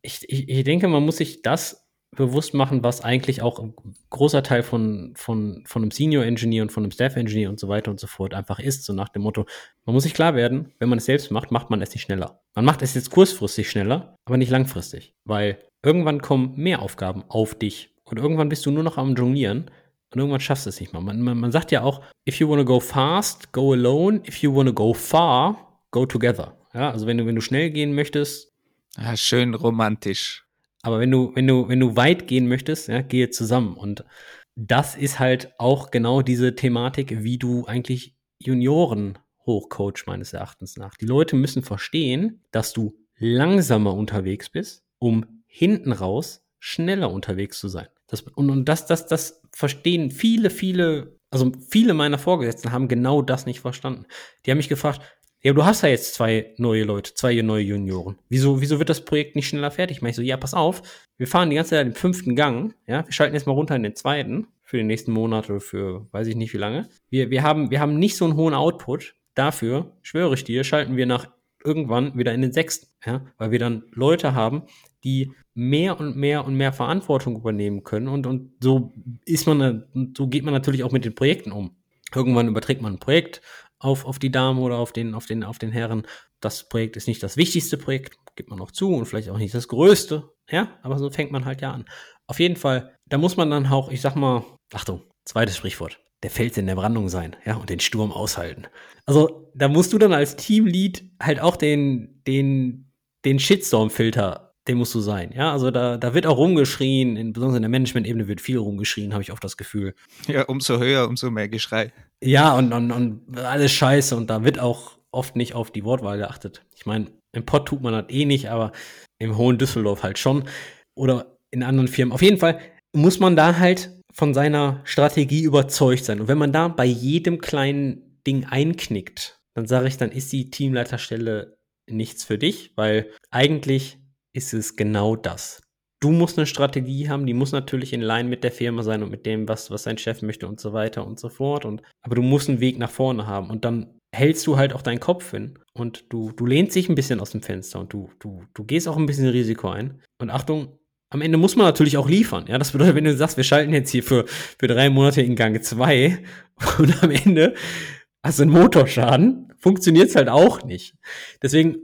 ich, ich, ich denke, man muss sich das bewusst machen, was eigentlich auch ein großer Teil von, von, von einem Senior Engineer und von einem Staff Engineer und so weiter und so fort einfach ist. So nach dem Motto, man muss sich klar werden, wenn man es selbst macht, macht man es nicht schneller. Man macht es jetzt kurzfristig schneller, aber nicht langfristig. Weil irgendwann kommen mehr Aufgaben auf dich. Und irgendwann bist du nur noch am Jonglieren und irgendwann schaffst du es nicht mal. Man, man, man sagt ja auch, if you wanna go fast, go alone. If you wanna go far, go together. Ja, also wenn du, wenn du schnell gehen möchtest. Ja, schön romantisch. Aber wenn du, wenn du, wenn du weit gehen möchtest, ja, gehe zusammen. Und das ist halt auch genau diese Thematik, wie du eigentlich Junioren hochcoach meines Erachtens nach. Die Leute müssen verstehen, dass du langsamer unterwegs bist, um hinten raus schneller unterwegs zu sein. Das, und und das, das, das verstehen viele, viele, also viele meiner Vorgesetzten haben genau das nicht verstanden. Die haben mich gefragt, ja, du hast ja jetzt zwei neue Leute, zwei neue Junioren. Wieso, wieso wird das Projekt nicht schneller fertig? Ich so, ja, pass auf, wir fahren die ganze Zeit im fünften Gang, ja, wir schalten jetzt mal runter in den zweiten für den nächsten Monat oder für weiß ich nicht wie lange. Wir, wir, haben, wir haben nicht so einen hohen Output. Dafür, schwöre ich dir, schalten wir nach irgendwann wieder in den sechsten, ja, weil wir dann Leute haben, die mehr und mehr und mehr Verantwortung übernehmen können und, und so ist man, so geht man natürlich auch mit den Projekten um. Irgendwann überträgt man ein Projekt auf, auf die Dame oder auf den, auf, den, auf den Herren. Das Projekt ist nicht das wichtigste Projekt, gibt man noch zu und vielleicht auch nicht das größte, ja, aber so fängt man halt ja an. Auf jeden Fall, da muss man dann auch, ich sag mal, Achtung, zweites Sprichwort, der Fels in der Brandung sein, ja, und den Sturm aushalten. Also, da musst du dann als Teamlead halt auch den, den, den Shitstorm-Filter den musst du sein. Ja, also da, da wird auch rumgeschrien, in, besonders in der Management-Ebene wird viel rumgeschrien, habe ich oft das Gefühl. Ja, umso höher, umso mehr Geschrei. Ja, und, und, und alles scheiße und da wird auch oft nicht auf die Wortwahl geachtet. Ich meine, im Pott tut man das eh nicht, aber im hohen Düsseldorf halt schon. Oder in anderen Firmen. Auf jeden Fall muss man da halt von seiner Strategie überzeugt sein. Und wenn man da bei jedem kleinen Ding einknickt, dann sage ich, dann ist die Teamleiterstelle nichts für dich, weil eigentlich ist es genau das. Du musst eine Strategie haben, die muss natürlich in Line mit der Firma sein und mit dem, was, was dein Chef möchte und so weiter und so fort. Und, aber du musst einen Weg nach vorne haben und dann hältst du halt auch deinen Kopf hin und du, du lehnst dich ein bisschen aus dem Fenster und du, du, du gehst auch ein bisschen Risiko ein. Und Achtung, am Ende muss man natürlich auch liefern. Ja, das bedeutet, wenn du sagst, wir schalten jetzt hier für, für drei Monate in Gang 2 und am Ende hast du einen Motorschaden, funktioniert es halt auch nicht. Deswegen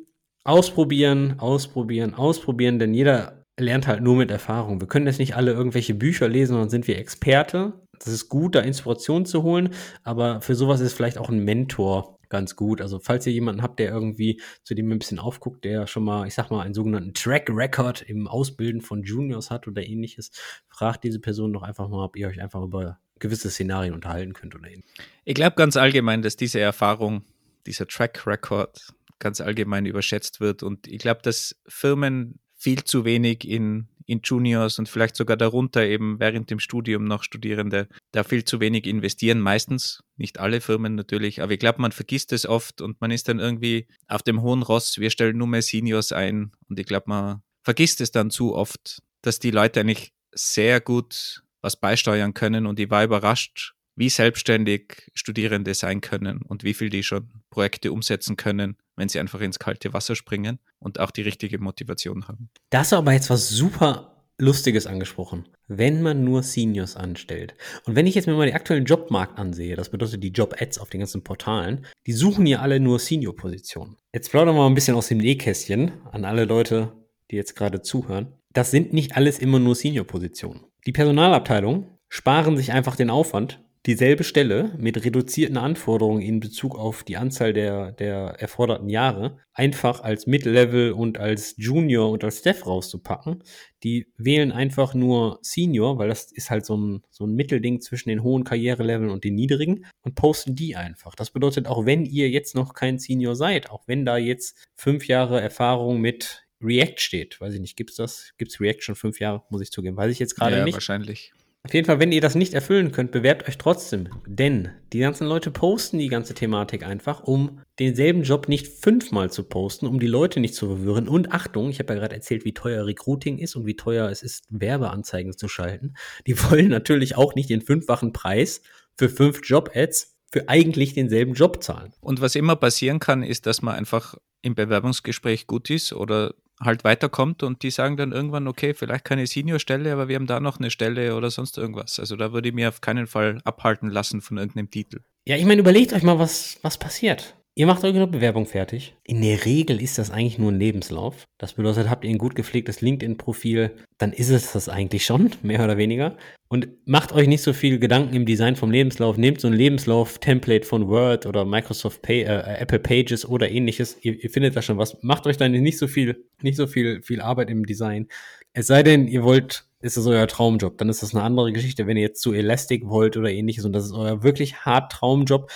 ausprobieren, ausprobieren, ausprobieren, denn jeder lernt halt nur mit Erfahrung. Wir können jetzt nicht alle irgendwelche Bücher lesen, sondern sind wir Experte. Das ist gut, da Inspiration zu holen, aber für sowas ist vielleicht auch ein Mentor ganz gut. Also falls ihr jemanden habt, der irgendwie zu dem ein bisschen aufguckt, der schon mal, ich sag mal, einen sogenannten Track Record im Ausbilden von Juniors hat oder ähnliches, fragt diese Person doch einfach mal, ob ihr euch einfach über gewisse Szenarien unterhalten könnt oder ähnliches. Ich glaube ganz allgemein, dass diese Erfahrung, dieser Track Record ganz allgemein überschätzt wird. Und ich glaube, dass Firmen viel zu wenig in, in Juniors und vielleicht sogar darunter eben während dem Studium noch Studierende da viel zu wenig investieren. Meistens, nicht alle Firmen natürlich, aber ich glaube, man vergisst es oft und man ist dann irgendwie auf dem hohen Ross. Wir stellen nur mehr Seniors ein und ich glaube, man vergisst es dann zu oft, dass die Leute eigentlich sehr gut was beisteuern können und ich war überrascht, wie selbstständig Studierende sein können und wie viel die schon Projekte umsetzen können, wenn sie einfach ins kalte Wasser springen und auch die richtige Motivation haben. Da hast du aber jetzt was super Lustiges angesprochen. Wenn man nur Seniors anstellt. Und wenn ich jetzt mir mal den aktuellen Jobmarkt ansehe, das bedeutet die Job-Ads auf den ganzen Portalen, die suchen ja alle nur Senior-Positionen. Jetzt plaudern wir mal ein bisschen aus dem Nähkästchen an alle Leute, die jetzt gerade zuhören. Das sind nicht alles immer nur Senior-Positionen. Die Personalabteilung sparen sich einfach den Aufwand, dieselbe Stelle mit reduzierten Anforderungen in Bezug auf die Anzahl der, der erforderten Jahre einfach als Mid-Level und als Junior und als Staff rauszupacken. Die wählen einfach nur Senior, weil das ist halt so ein, so ein Mittelding zwischen den hohen Karriereleveln und den niedrigen und posten die einfach. Das bedeutet, auch wenn ihr jetzt noch kein Senior seid, auch wenn da jetzt fünf Jahre Erfahrung mit React steht, weiß ich nicht, gibt's das? Gibt's React schon fünf Jahre, muss ich zugeben, weiß ich jetzt gerade ja, nicht. wahrscheinlich. Auf jeden Fall, wenn ihr das nicht erfüllen könnt, bewerbt euch trotzdem. Denn die ganzen Leute posten die ganze Thematik einfach, um denselben Job nicht fünfmal zu posten, um die Leute nicht zu verwirren. Und Achtung, ich habe ja gerade erzählt, wie teuer Recruiting ist und wie teuer es ist, Werbeanzeigen zu schalten. Die wollen natürlich auch nicht den fünffachen Preis für fünf Job-Ads für eigentlich denselben Job zahlen. Und was immer passieren kann, ist, dass man einfach im Bewerbungsgespräch gut ist oder halt weiterkommt und die sagen dann irgendwann, okay, vielleicht keine Senior-Stelle, aber wir haben da noch eine Stelle oder sonst irgendwas. Also da würde ich mir auf keinen Fall abhalten lassen von irgendeinem Titel. Ja, ich meine, überlegt euch mal, was, was passiert. Ihr macht eure Bewerbung fertig. In der Regel ist das eigentlich nur ein Lebenslauf. Das bedeutet, habt ihr ein gut gepflegtes LinkedIn-Profil, dann ist es das eigentlich schon, mehr oder weniger. Und macht euch nicht so viel Gedanken im Design vom Lebenslauf. Nehmt so ein Lebenslauf-Template von Word oder Microsoft Pay, äh, Apple Pages oder ähnliches. Ihr, ihr findet da schon was. Macht euch dann nicht so viel, nicht so viel, viel Arbeit im Design. Es sei denn, ihr wollt ist das euer Traumjob. Dann ist das eine andere Geschichte, wenn ihr jetzt zu Elastic wollt oder ähnliches und das ist euer wirklich hart Traumjob,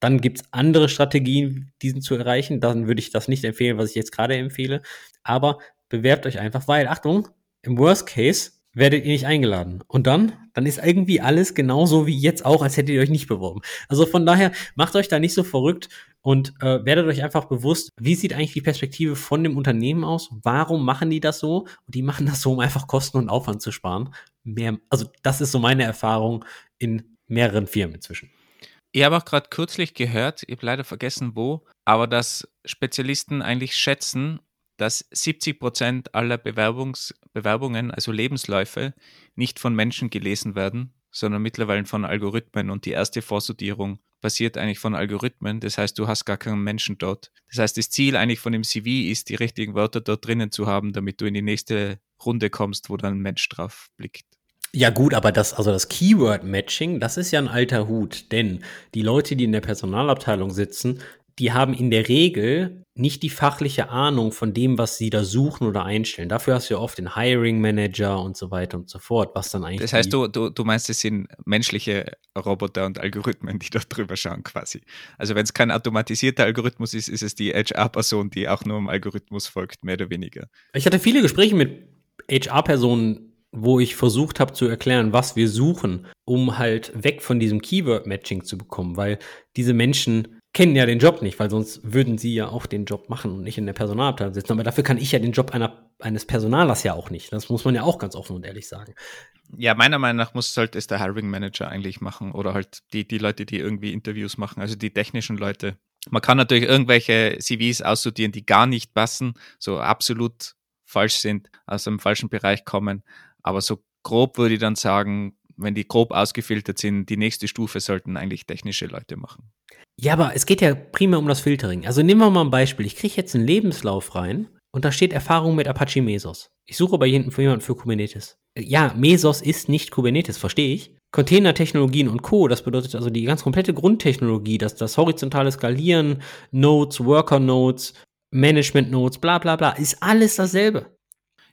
dann gibt es andere Strategien, diesen zu erreichen. Dann würde ich das nicht empfehlen, was ich jetzt gerade empfehle. Aber bewerbt euch einfach, weil, Achtung, im Worst Case werdet ihr nicht eingeladen. Und dann, dann ist irgendwie alles genauso wie jetzt auch, als hättet ihr euch nicht beworben. Also von daher, macht euch da nicht so verrückt und äh, werdet euch einfach bewusst, wie sieht eigentlich die Perspektive von dem Unternehmen aus? Warum machen die das so? Und die machen das so, um einfach Kosten und Aufwand zu sparen. Mehr, also das ist so meine Erfahrung in mehreren Firmen inzwischen. Ich habe auch gerade kürzlich gehört, ich habe leider vergessen wo, aber dass Spezialisten eigentlich schätzen, dass 70 Prozent aller Bewerbungs Bewerbungen, also Lebensläufe, nicht von Menschen gelesen werden, sondern mittlerweile von Algorithmen. Und die erste Vorsortierung passiert eigentlich von Algorithmen. Das heißt, du hast gar keinen Menschen dort. Das heißt, das Ziel eigentlich von dem CV ist, die richtigen Wörter dort drinnen zu haben, damit du in die nächste Runde kommst, wo dann ein Mensch drauf blickt. Ja gut, aber das, also das Keyword-Matching, das ist ja ein alter Hut, denn die Leute, die in der Personalabteilung sitzen, die haben in der Regel nicht die fachliche Ahnung von dem, was sie da suchen oder einstellen. Dafür hast du ja oft den Hiring Manager und so weiter und so fort, was dann eigentlich. Das heißt, du, du, du meinst, es sind menschliche Roboter und Algorithmen, die da drüber schauen, quasi. Also wenn es kein automatisierter Algorithmus ist, ist es die HR-Person, die auch nur im Algorithmus folgt, mehr oder weniger. Ich hatte viele Gespräche mit HR-Personen, wo ich versucht habe zu erklären, was wir suchen, um halt weg von diesem Keyword-Matching zu bekommen, weil diese Menschen kennen ja den Job nicht, weil sonst würden sie ja auch den Job machen und nicht in der Personalabteilung sitzen. Aber dafür kann ich ja den Job einer, eines Personalers ja auch nicht. Das muss man ja auch ganz offen und ehrlich sagen. Ja, meiner Meinung nach muss sollte es der Hiring Manager eigentlich machen oder halt die, die Leute, die irgendwie Interviews machen, also die technischen Leute. Man kann natürlich irgendwelche CVs aussortieren, die gar nicht passen, so absolut falsch sind, aus einem falschen Bereich kommen. Aber so grob würde ich dann sagen, wenn die grob ausgefiltert sind, die nächste Stufe sollten eigentlich technische Leute machen. Ja, aber es geht ja primär um das Filtering. Also nehmen wir mal ein Beispiel. Ich kriege jetzt einen Lebenslauf rein und da steht Erfahrung mit Apache Mesos. Ich suche bei jemandem für Kubernetes. Ja, Mesos ist nicht Kubernetes, verstehe ich. Containertechnologien und Co., das bedeutet also die ganz komplette Grundtechnologie, dass das horizontale Skalieren, Nodes, Worker Nodes, Management Nodes, bla bla bla, ist alles dasselbe.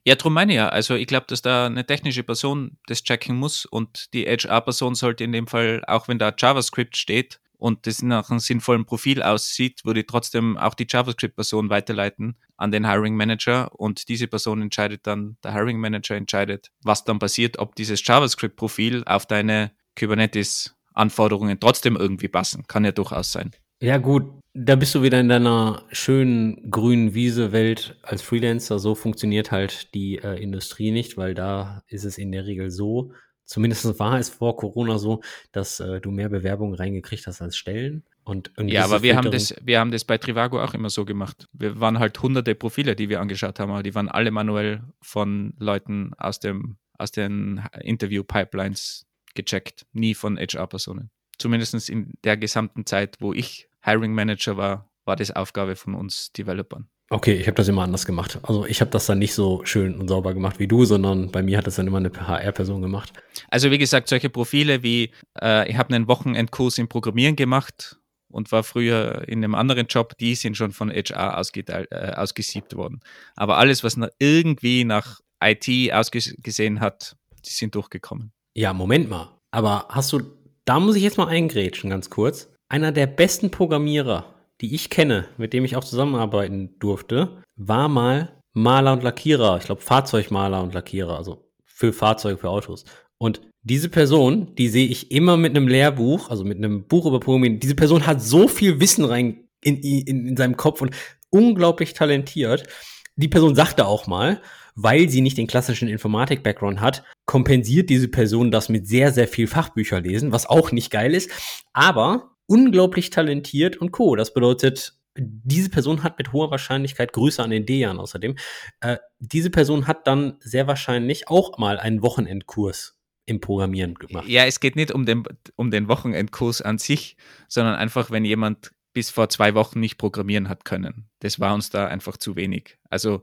Ja, darum meine ich ja. Also ich glaube, dass da eine technische Person das checken muss und die HR-Person sollte in dem Fall, auch wenn da JavaScript steht, und das nach einem sinnvollen Profil aussieht, würde ich trotzdem auch die JavaScript-Person weiterleiten an den Hiring Manager und diese Person entscheidet dann, der Hiring Manager entscheidet, was dann passiert, ob dieses JavaScript-Profil auf deine Kubernetes-Anforderungen trotzdem irgendwie passen. Kann ja durchaus sein. Ja, gut, da bist du wieder in deiner schönen grünen Wiese-Welt als Freelancer. So funktioniert halt die äh, Industrie nicht, weil da ist es in der Regel so, Zumindest war es vor Corona so, dass äh, du mehr Bewerbungen reingekriegt hast als Stellen. Und ja, aber wir haben, das, wir haben das bei Trivago auch immer so gemacht. Wir waren halt hunderte Profile, die wir angeschaut haben, aber die waren alle manuell von Leuten aus, dem, aus den Interview-Pipelines gecheckt, nie von HR-Personen. Zumindest in der gesamten Zeit, wo ich Hiring Manager war, war das Aufgabe von uns Developern. Okay, ich habe das immer anders gemacht. Also ich habe das dann nicht so schön und sauber gemacht wie du, sondern bei mir hat das dann immer eine HR-Person gemacht. Also wie gesagt, solche Profile wie, äh, ich habe einen Wochenendkurs im Programmieren gemacht und war früher in einem anderen Job, die sind schon von HR ausgeteilt, äh, ausgesiebt worden. Aber alles, was irgendwie nach IT ausgesehen hat, die sind durchgekommen. Ja, Moment mal. Aber hast du, da muss ich jetzt mal eingrätschen, ganz kurz. Einer der besten Programmierer die ich kenne, mit dem ich auch zusammenarbeiten durfte, war mal Maler und Lackierer. Ich glaube, Fahrzeugmaler und Lackierer, also für Fahrzeuge, für Autos. Und diese Person, die sehe ich immer mit einem Lehrbuch, also mit einem Buch über Programmieren. Diese Person hat so viel Wissen rein in, in, in seinem Kopf und unglaublich talentiert. Die Person sagte auch mal, weil sie nicht den klassischen Informatik-Background hat, kompensiert diese Person das mit sehr, sehr viel Fachbücher lesen, was auch nicht geil ist. Aber unglaublich talentiert und Co. Das bedeutet, diese Person hat mit hoher Wahrscheinlichkeit Grüße an den Dejan außerdem. Äh, diese Person hat dann sehr wahrscheinlich auch mal einen Wochenendkurs im Programmieren gemacht. Ja, es geht nicht um den, um den Wochenendkurs an sich, sondern einfach, wenn jemand bis vor zwei Wochen nicht programmieren hat können. Das war uns da einfach zu wenig. Also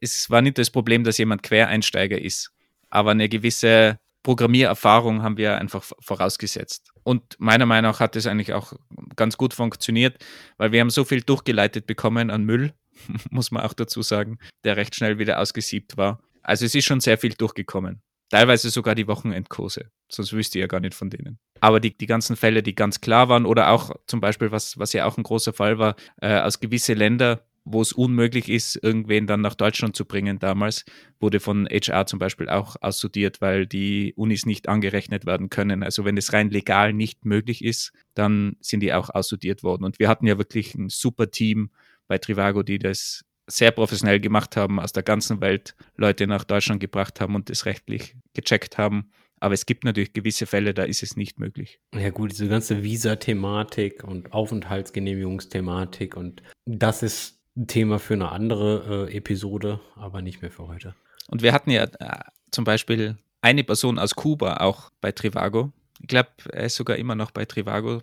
es war nicht das Problem, dass jemand Quereinsteiger ist, aber eine gewisse Programmiererfahrung haben wir einfach vorausgesetzt. Und meiner Meinung nach hat es eigentlich auch ganz gut funktioniert, weil wir haben so viel durchgeleitet bekommen an Müll, muss man auch dazu sagen, der recht schnell wieder ausgesiebt war. Also es ist schon sehr viel durchgekommen. Teilweise sogar die Wochenendkurse. Sonst wüsste ich ja gar nicht von denen. Aber die, die ganzen Fälle, die ganz klar waren, oder auch zum Beispiel, was, was ja auch ein großer Fall war, äh, aus gewisse Länder wo es unmöglich ist, irgendwen dann nach Deutschland zu bringen damals, wurde von HR zum Beispiel auch ausstudiert, weil die Unis nicht angerechnet werden können. Also wenn es rein legal nicht möglich ist, dann sind die auch ausstudiert worden. Und wir hatten ja wirklich ein super Team bei Trivago, die das sehr professionell gemacht haben, aus der ganzen Welt Leute nach Deutschland gebracht haben und das rechtlich gecheckt haben. Aber es gibt natürlich gewisse Fälle, da ist es nicht möglich. Ja gut, diese ganze Visa-Thematik und Aufenthaltsgenehmigungsthematik und das ist Thema für eine andere äh, Episode, aber nicht mehr für heute. Und wir hatten ja äh, zum Beispiel eine Person aus Kuba auch bei Trivago. Ich glaube, er ist sogar immer noch bei Trivago.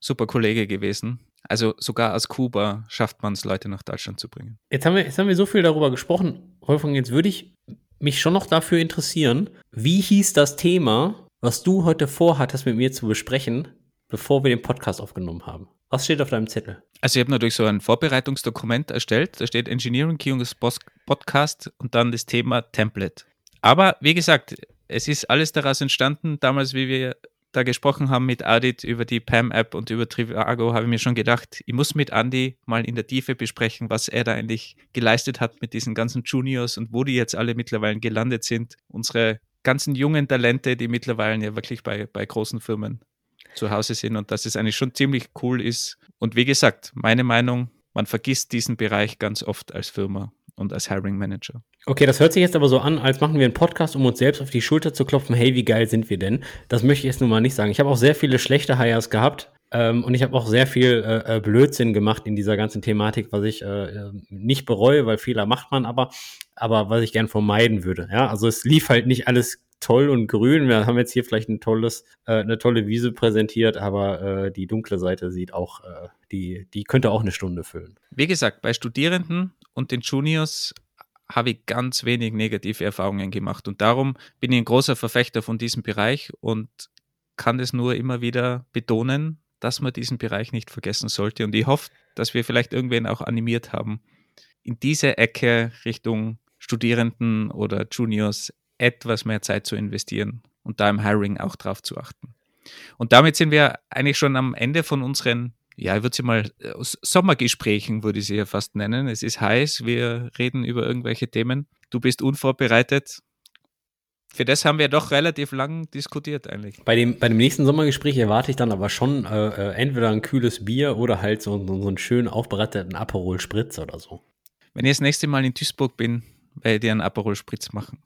Super Kollege gewesen. Also sogar aus Kuba schafft man es, Leute nach Deutschland zu bringen. Jetzt haben, wir, jetzt haben wir so viel darüber gesprochen. Wolfgang, jetzt würde ich mich schon noch dafür interessieren, wie hieß das Thema, was du heute vorhattest, mit mir zu besprechen, bevor wir den Podcast aufgenommen haben? Was steht auf deinem Zettel? Also ich habe natürlich so ein Vorbereitungsdokument erstellt. Da steht Engineering Key und Podcast und dann das Thema Template. Aber wie gesagt, es ist alles daraus entstanden, damals, wie wir da gesprochen haben mit Adit über die PAM-App und über Trivago, habe ich mir schon gedacht, ich muss mit Andy mal in der Tiefe besprechen, was er da eigentlich geleistet hat mit diesen ganzen Juniors und wo die jetzt alle mittlerweile gelandet sind. Unsere ganzen jungen Talente, die mittlerweile ja wirklich bei, bei großen Firmen zu Hause sind und dass es eigentlich schon ziemlich cool ist. Und wie gesagt, meine Meinung, man vergisst diesen Bereich ganz oft als Firma und als Hiring Manager. Okay, das hört sich jetzt aber so an, als machen wir einen Podcast, um uns selbst auf die Schulter zu klopfen. Hey, wie geil sind wir denn? Das möchte ich jetzt nun mal nicht sagen. Ich habe auch sehr viele schlechte Hires gehabt ähm, und ich habe auch sehr viel äh, äh, Blödsinn gemacht in dieser ganzen Thematik, was ich äh, äh, nicht bereue, weil Fehler macht man aber, aber was ich gern vermeiden würde. Ja, also es lief halt nicht alles toll und grün. Wir haben jetzt hier vielleicht ein tolles, äh, eine tolle Wiese präsentiert, aber äh, die dunkle Seite sieht auch, äh, die, die könnte auch eine Stunde füllen. Wie gesagt, bei Studierenden und den Juniors habe ich ganz wenig negative Erfahrungen gemacht und darum bin ich ein großer Verfechter von diesem Bereich und kann es nur immer wieder betonen, dass man diesen Bereich nicht vergessen sollte. Und ich hoffe, dass wir vielleicht irgendwen auch animiert haben, in diese Ecke Richtung Studierenden oder Juniors etwas mehr Zeit zu investieren und da im Hiring auch drauf zu achten. Und damit sind wir eigentlich schon am Ende von unseren, ja, ich würde sie mal äh, Sommergesprächen, würde ich sie ja fast nennen. Es ist heiß, wir reden über irgendwelche Themen. Du bist unvorbereitet. Für das haben wir doch relativ lang diskutiert eigentlich. Bei dem, bei dem nächsten Sommergespräch erwarte ich dann aber schon äh, äh entweder ein kühles Bier oder halt so, so, einen schön aufbereiteten Aperol Spritz oder so. Wenn ich das nächste Mal in Duisburg bin, werde ich dir einen Aperol Spritz machen.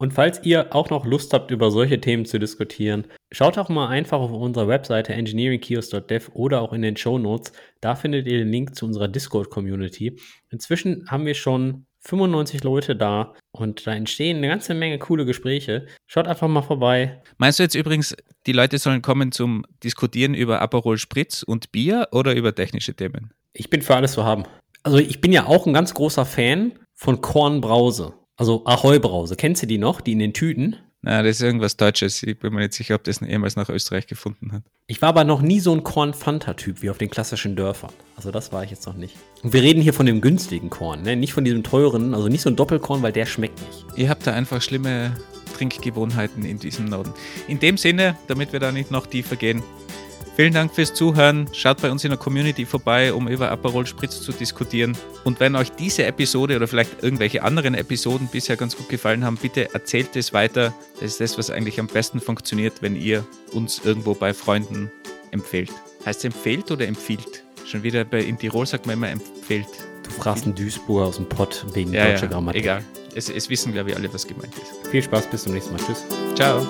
Und falls ihr auch noch Lust habt, über solche Themen zu diskutieren, schaut auch mal einfach auf unserer Webseite engineeringkiosk.dev oder auch in den Show Notes. Da findet ihr den Link zu unserer Discord-Community. Inzwischen haben wir schon 95 Leute da und da entstehen eine ganze Menge coole Gespräche. Schaut einfach mal vorbei. Meinst du jetzt übrigens, die Leute sollen kommen zum Diskutieren über Aperol Spritz und Bier oder über technische Themen? Ich bin für alles zu haben. Also ich bin ja auch ein ganz großer Fan von Kornbrause. Also Ahoi-Brause, kennst du die noch, die in den Tüten? Na, das ist irgendwas Deutsches. Ich bin mir nicht sicher, ob das jemals nach Österreich gefunden hat. Ich war aber noch nie so ein Korn-Fanta-Typ wie auf den klassischen Dörfern. Also das war ich jetzt noch nicht. Und wir reden hier von dem günstigen Korn, ne? nicht von diesem teuren, also nicht so ein Doppelkorn, weil der schmeckt nicht. Ihr habt da einfach schlimme Trinkgewohnheiten in diesem Norden. In dem Sinne, damit wir da nicht noch tiefer gehen, Vielen Dank fürs Zuhören. Schaut bei uns in der Community vorbei, um über Aperol Spritz zu diskutieren. Und wenn euch diese Episode oder vielleicht irgendwelche anderen Episoden bisher ganz gut gefallen haben, bitte erzählt es weiter. Das ist das, was eigentlich am besten funktioniert, wenn ihr uns irgendwo bei Freunden empfehlt. Heißt es empfehlt oder empfiehlt? Schon wieder bei, in Tirol sagt man immer empfehlt. Du fragst einen Duisburg aus dem Pott wegen ja, deutscher ja, Grammatik. Egal. Es, es wissen, glaube ich, alle, was gemeint ist. Viel Spaß, bis zum nächsten Mal. Tschüss. Ciao.